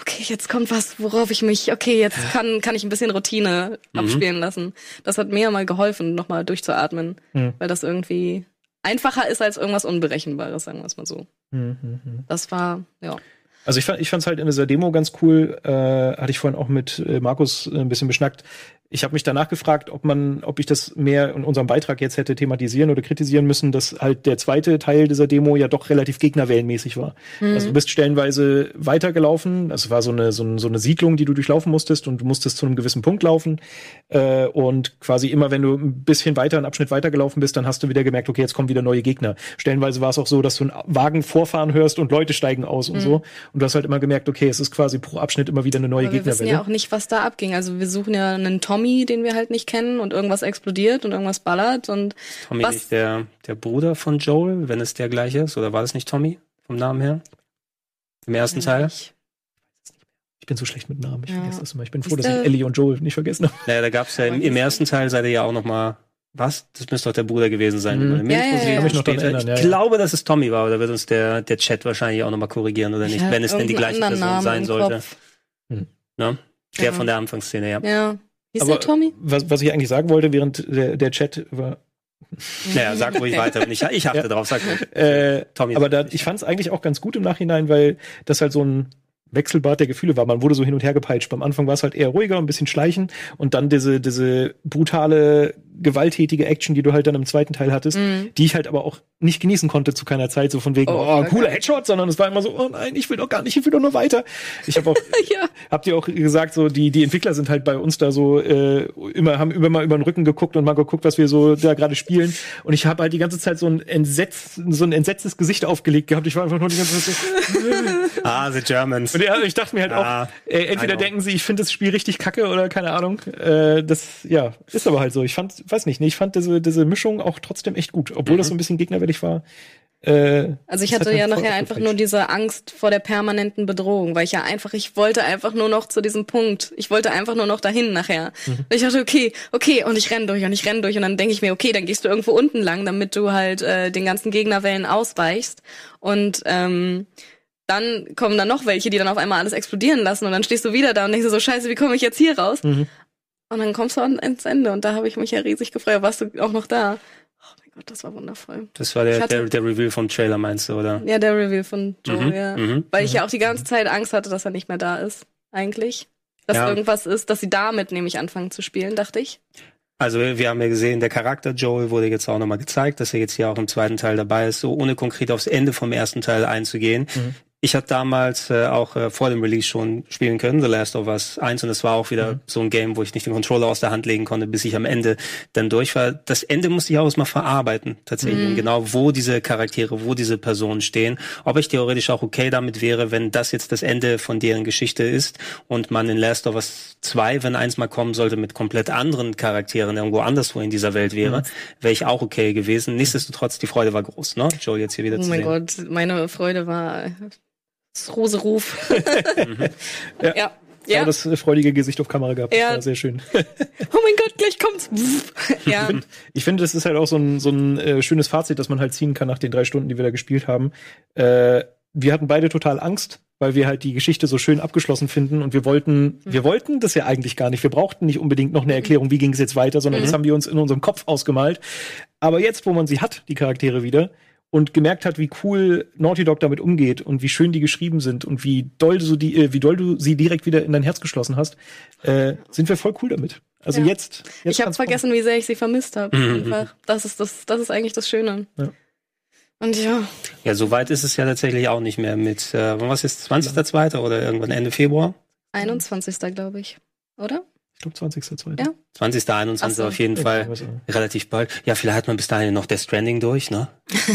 okay, jetzt kommt was, worauf ich mich, okay, jetzt kann, kann ich ein bisschen Routine mhm. abspielen lassen. Das hat mir mal geholfen, nochmal durchzuatmen, mhm. weil das irgendwie einfacher ist als irgendwas Unberechenbares, sagen wir es mal so. Mhm. mhm. Das war, ja. Also ich fand ich fand's halt in dieser Demo ganz cool, äh, hatte ich vorhin auch mit äh, Markus ein bisschen beschnackt, ich habe mich danach gefragt, ob man, ob ich das mehr in unserem Beitrag jetzt hätte thematisieren oder kritisieren müssen, dass halt der zweite Teil dieser Demo ja doch relativ gegnerwellenmäßig war. Mhm. Also du bist stellenweise weitergelaufen, es war so eine, so, eine, so eine Siedlung, die du durchlaufen musstest und du musstest zu einem gewissen Punkt laufen. Äh, und quasi immer, wenn du ein bisschen weiter, einen Abschnitt weitergelaufen bist, dann hast du wieder gemerkt, okay, jetzt kommen wieder neue Gegner. Stellenweise war es auch so, dass du einen Wagen vorfahren hörst und Leute steigen aus und mhm. so. Und du hast halt immer gemerkt, okay, es ist quasi pro Abschnitt immer wieder eine neue Gegnerwelle. Wir wissen ja auch nicht, was da abging. Also wir suchen ja einen Tom Tommy, den wir halt nicht kennen und irgendwas explodiert und irgendwas ballert und Tommy was? nicht der, der Bruder von Joel, wenn es der gleiche ist, oder war das nicht Tommy vom Namen her? Im ersten Teil? Ich Ich bin so schlecht mit Namen, ich ja. vergesse das immer. Ich bin froh, dass ich Ellie und Joel nicht vergessen habe. Naja, da gab es ja im, im, ersten Teil seid ihr ja auch noch mal was? Das müsste doch der Bruder gewesen sein. Mhm. Ja, ja, ja, ich, erinnern, ich glaube, dass es Tommy war, oder wird uns der, der Chat wahrscheinlich auch noch mal korrigieren oder nicht, wenn es denn die gleiche Person Namen sein sollte. Hm. Ne? Der von der Anfangsszene, ja. Ja. Hieß Aber der Tommy? Was, was ich eigentlich sagen wollte, während der, der Chat über naja, sag ruhig [LAUGHS] weiter. Ich, ich achte ja. drauf, sag ruhig. Äh, Tommy. Aber da, ich fand es eigentlich auch ganz gut im Nachhinein, weil das halt so ein Wechselbad der Gefühle war. Man wurde so hin und her gepeitscht. Am Anfang war es halt eher ruhiger, ein bisschen schleichen und dann diese, diese brutale gewalttätige Action, die du halt dann im zweiten Teil hattest, mhm. die ich halt aber auch nicht genießen konnte zu keiner Zeit, so von wegen, oh, oh cooler Headshot, sondern es war immer so, oh nein, ich will doch gar nicht, ich will doch nur weiter. Ich habe auch, [LAUGHS] ja. habt ihr auch gesagt, so die die Entwickler sind halt bei uns da so äh, immer haben immer mal über den Rücken geguckt und mal geguckt, was wir so da gerade spielen und ich habe halt die ganze Zeit so ein Entsetz, so ein entsetztes Gesicht aufgelegt gehabt. Ich war einfach nur die ganze Zeit so, [LAUGHS] [LAUGHS] ah, the Germans. Und ja, ich dachte mir halt auch, äh, entweder denken sie, ich finde das Spiel richtig kacke oder keine Ahnung. Äh, das ja ist aber halt so. Ich fand weiß nicht, nee, ich fand diese, diese Mischung auch trotzdem echt gut, obwohl mhm. das so ein bisschen gegnerwillig war. Äh, also ich hatte ja nachher einfach nur diese Angst vor der permanenten Bedrohung, weil ich ja einfach, ich wollte einfach nur noch zu diesem Punkt. Ich wollte einfach nur noch dahin nachher. Mhm. Ich dachte, okay, okay, und ich renn durch und ich renn durch und dann denke ich mir, okay, dann gehst du irgendwo unten lang, damit du halt äh, den ganzen Gegnerwellen ausweichst. Und ähm, dann kommen dann noch welche, die dann auf einmal alles explodieren lassen und dann stehst du wieder da und denkst so, scheiße, wie komme ich jetzt hier raus? Mhm. Und dann kommst du ans Ende und da habe ich mich ja riesig gefreut. Warst du auch noch da? Oh mein Gott, das war wundervoll. Das war der, hatte, der, der, Reveal vom Trailer, meinst du, oder? Ja, der Reveal von Joe, mhm, ja. Mhm, Weil ich ja auch die ganze Zeit Angst hatte, dass er nicht mehr da ist, eigentlich. Dass ja. irgendwas ist, dass sie damit nämlich anfangen zu spielen, dachte ich. Also wir haben ja gesehen, der Charakter Joel wurde jetzt auch nochmal gezeigt, dass er jetzt hier auch im zweiten Teil dabei ist, so ohne konkret aufs Ende vom ersten Teil einzugehen. Mhm. Ich hatte damals äh, auch äh, vor dem Release schon spielen können, The Last of Us 1, und es war auch wieder mhm. so ein Game, wo ich nicht den Controller aus der Hand legen konnte, bis ich am Ende dann durch war. Das Ende musste ich auch erstmal verarbeiten, tatsächlich. Mhm. Genau, wo diese Charaktere, wo diese Personen stehen. Ob ich theoretisch auch okay damit wäre, wenn das jetzt das Ende von deren Geschichte ist und man in Last of Us 2, wenn eins mal kommen sollte, mit komplett anderen Charakteren irgendwo anderswo in dieser Welt wäre, mhm. wäre ich auch okay gewesen. Nichtsdestotrotz, die Freude war groß, ne? Joel jetzt hier wieder oh zu sehen. Oh mein Gott, meine Freude war das Rose-Ruf. [LAUGHS] ja. ja. Ja. Aber das freudige Gesicht auf Kamera gehabt. Ja. Das war sehr schön. [LAUGHS] oh mein Gott, gleich kommt's. ja. Ich finde, das ist halt auch so ein, so ein äh, schönes Fazit, das man halt ziehen kann nach den drei Stunden, die wir da gespielt haben. Äh, wir hatten beide total Angst, weil wir halt die Geschichte so schön abgeschlossen finden und wir wollten, mhm. wir wollten das ja eigentlich gar nicht. Wir brauchten nicht unbedingt noch eine Erklärung, wie ging es jetzt weiter, sondern mhm. das haben wir uns in unserem Kopf ausgemalt. Aber jetzt, wo man sie hat, die Charaktere wieder, und gemerkt hat, wie cool Naughty Dog damit umgeht und wie schön die geschrieben sind und wie doll du die, äh, wie doll du sie direkt wieder in dein Herz geschlossen hast, äh, sind wir voll cool damit. Also ja. jetzt, jetzt. Ich habe vergessen, wie sehr ich sie vermisst habe. Mhm. Das ist das, das ist eigentlich das Schöne. Ja. Und ja. Ja, so weit ist es ja tatsächlich auch nicht mehr mit, äh, wann war es jetzt, 20.02. oder irgendwann Ende Februar? 21. glaube ich, oder? Ich glaube 20.02. Ja. 20. 21. So. auf jeden Fall relativ bald. Ja, vielleicht hat man bis dahin noch der Stranding durch, ne?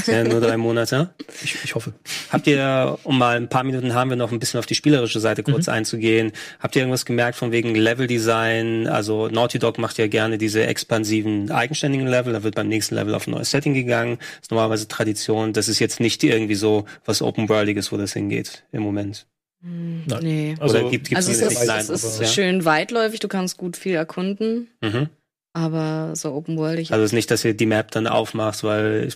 ja nur drei [LAUGHS] Monate. Ich, ich hoffe. Habt ihr, um mal ein paar Minuten haben wir noch ein bisschen auf die spielerische Seite kurz mhm. einzugehen. Habt ihr irgendwas gemerkt von wegen Leveldesign? Also Naughty Dog macht ja gerne diese expansiven, eigenständigen Level. Da wird beim nächsten Level auf ein neues Setting gegangen. Das ist normalerweise Tradition. Das ist jetzt nicht irgendwie so was Open-Worldiges, wo das hingeht im Moment. Hm, Nein. Nee. Also, Oder gibt, also es ist, Nein, es ist aber, schön weitläufig, du kannst gut viel erkunden. Mhm. Aber so Open World. Ich also es ist nicht, dass ihr die Map dann aufmachst, weil ich,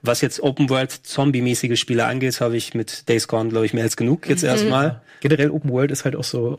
was jetzt Open World Zombie-mäßige Spiele angeht, habe ich mit Days Gone, glaube ich, mehr als genug jetzt mhm. erstmal. [LAUGHS] Generell Open World ist halt auch so,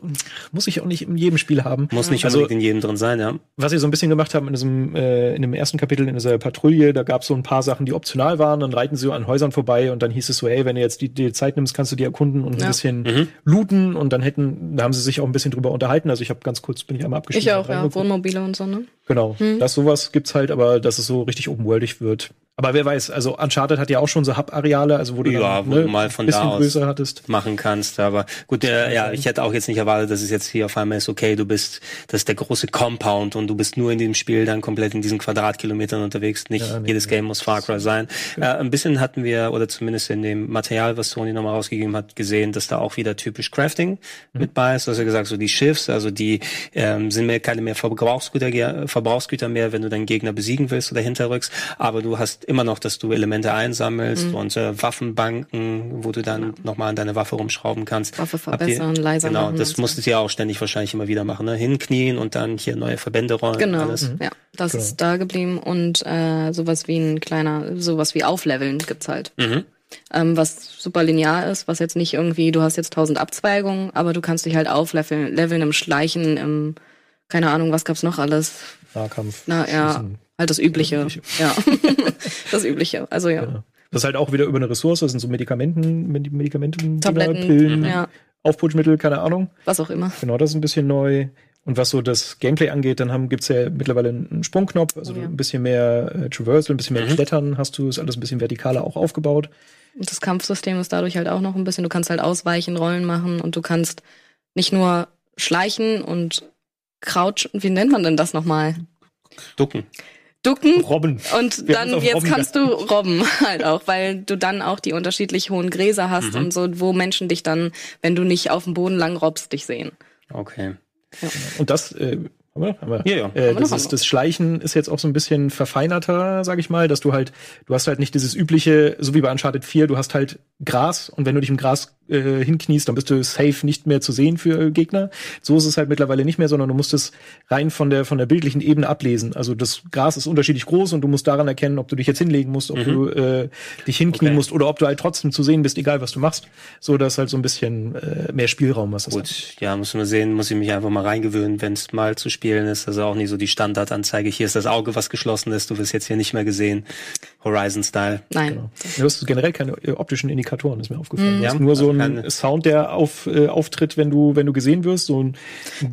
muss ich auch nicht in jedem Spiel haben. Muss nicht also, in jedem drin sein, ja. Was ihr so ein bisschen gemacht habt in diesem, äh, in dem ersten Kapitel in dieser Patrouille, da gab es so ein paar Sachen, die optional waren, dann reiten sie an Häusern vorbei und dann hieß es so, hey, wenn du jetzt die, die Zeit nimmst, kannst du die erkunden und ja. ein bisschen mhm. looten und dann hätten, da haben sie sich auch ein bisschen drüber unterhalten. Also ich habe ganz kurz, bin ich einmal abgeschlossen. Ich auch, ja, Wohnmobile und so, ne? Genau. Hm. Das sowas gibt's halt, aber dass es so richtig open-worldig wird. Aber wer weiß, also Uncharted hat ja auch schon so Hub-Areale, also wo du ja, dann, wo ne, du mal von da aus hattest. machen kannst. Aber gut, der, ja, ich hätte auch jetzt nicht erwartet, dass es jetzt hier auf einmal ist, okay, du bist, das ist der große Compound und du bist nur in dem Spiel dann komplett in diesen Quadratkilometern unterwegs. Nicht ja, nee, jedes Game muss Far Cry sein. Ja. Äh, ein bisschen hatten wir, oder zumindest in dem Material, was Sony nochmal rausgegeben hat, gesehen, dass da auch wieder typisch Crafting mhm. mit bei ist. Du hast ja gesagt, so die Schiffs, also die ähm, sind mehr keine mehr Verbrauchsgüter, Verbrauchsgüter mehr, wenn du deinen Gegner besiegen willst oder hinterrückst. Aber du hast immer noch, dass du Elemente einsammelst mhm. und äh, Waffenbanken, wo du dann genau. nochmal an deine Waffe rumschrauben kannst. Waffe verbessern, ihr, leiser Genau, das musstest du ja auch ständig wahrscheinlich immer wieder machen, ne? Hinknien und dann hier neue Verbände rollen. Genau, alles. Mhm. ja, das genau. ist da geblieben und äh, sowas wie ein kleiner, sowas wie Aufleveln gibt's halt. Mhm. Ähm, was super linear ist, was jetzt nicht irgendwie, du hast jetzt tausend Abzweigungen, aber du kannst dich halt aufleveln, leveln im Schleichen, im, keine Ahnung, was gab's noch alles? Nahkampf. Na ja, halt das Übliche. Das Übliche. Ja, [LAUGHS] das Übliche. Also ja. ja. Das ist halt auch wieder über eine Ressource, das sind so Medikamenten, Medikamenten, Tabletten, Pillen, ja. Aufputschmittel, keine Ahnung. Was auch immer. Genau, das ist ein bisschen neu. Und was so das Gameplay angeht, dann haben, gibt's ja mittlerweile einen Sprungknopf, also oh, ja. ein bisschen mehr äh, Traversal, ein bisschen mehr mhm. Klettern hast du, ist alles ein bisschen vertikaler auch aufgebaut. Und das Kampfsystem ist dadurch halt auch noch ein bisschen, du kannst halt ausweichen, Rollen machen und du kannst nicht nur schleichen und crouch, wie nennt man denn das nochmal? Ducken. Ducken. Robben. Und Wir dann, jetzt Robben kannst du robben [LAUGHS] halt auch, weil du dann auch die unterschiedlich hohen Gräser hast mhm. und so, wo Menschen dich dann, wenn du nicht auf dem Boden lang robbst, dich sehen. Okay. Ja. Und das äh, wir. Ja, ja. Äh, das, ist, das Schleichen ist jetzt auch so ein bisschen verfeinerter, sag ich mal, dass du halt, du hast halt nicht dieses übliche, so wie bei Uncharted 4, du hast halt Gras und wenn du dich im Gras äh, hinkniest, dann bist du safe nicht mehr zu sehen für äh, Gegner. So ist es halt mittlerweile nicht mehr, sondern du musst es rein von der von der bildlichen Ebene ablesen. Also das Gras ist unterschiedlich groß und du musst daran erkennen, ob du dich jetzt hinlegen musst, ob mhm. du äh, dich hinknien okay. musst oder ob du halt trotzdem zu sehen bist, egal was du machst. So dass halt so ein bisschen äh, mehr Spielraum was das Gut, hat. ja, muss man sehen, muss ich mich einfach mal reingewöhnen, wenn es mal zu spielen ist. Also auch nicht so die Standardanzeige. Hier ist das Auge, was geschlossen ist. Du wirst jetzt hier nicht mehr gesehen. Horizon-Style. Nein. Genau. Du hast generell keine äh, optischen Indikatoren, ist mir aufgefallen. Mhm. Hast nur so ein Sound, der auf, äh, auftritt, wenn du, wenn du gesehen wirst, so ein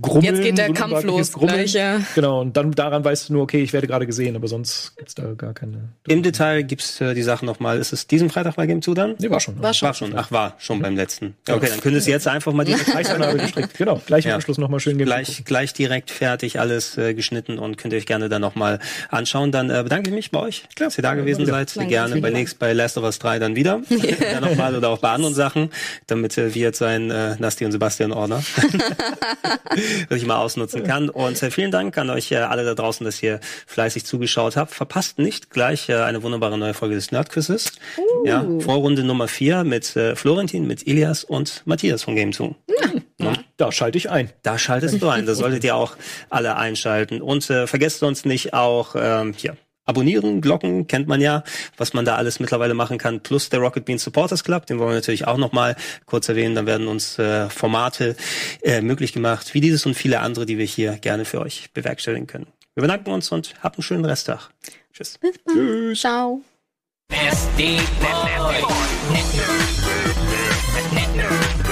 Grummeln. Jetzt geht der Kampf los gleich, ja. Genau, und dann daran weißt du nur, okay, ich werde gerade gesehen, aber sonst gibt's da gar keine. Im Detail gibt's äh, die Sachen nochmal. Ist es diesen Freitag bei Game 2 dann? Nee, war schon. War schon. War schon. Ach, war schon beim letzten. Okay, dann könntest du jetzt einfach mal die Gleichsanlage gestrickt. Genau, gleich im ja. Anschluss nochmal schön Gleich, gleich direkt fertig, alles äh, geschnitten und könnt ihr euch gerne dann nochmal anschauen. Dann äh, bedanke ich mich bei euch, Klar. dass ihr da gewesen seid. Danke. Gerne bei nächst bei Last of Us 3 dann wieder. [LAUGHS] ja. nochmal oder auch bei anderen Sachen, damit äh, wir jetzt sein äh, Nasti und Sebastian Ordner, dass [LAUGHS] ich mal ausnutzen kann. Und äh, vielen Dank an euch äh, alle da draußen, dass ihr fleißig zugeschaut habt. Verpasst nicht gleich äh, eine wunderbare neue Folge des Nerdquizzes. Uh. Ja, Vorrunde Nummer vier mit äh, Florentin, mit Ilias und Matthias von Game 2. Ja. Ja. Da schalte ich ein. Da schaltest du ein. Da solltet ihr auch alle einschalten. Und äh, vergesst uns nicht auch ähm, hier abonnieren, Glocken kennt man ja, was man da alles mittlerweile machen kann, plus der Rocket Bean Supporters Club, den wollen wir natürlich auch nochmal kurz erwähnen, dann werden uns äh, Formate äh, möglich gemacht, wie dieses und viele andere, die wir hier gerne für euch bewerkstelligen können. Wir bedanken uns und habt einen schönen Resttag. Tschüss. Bis bald. Tschüss. Ciao. Nasty boy. Nasty boy. Nasty boy.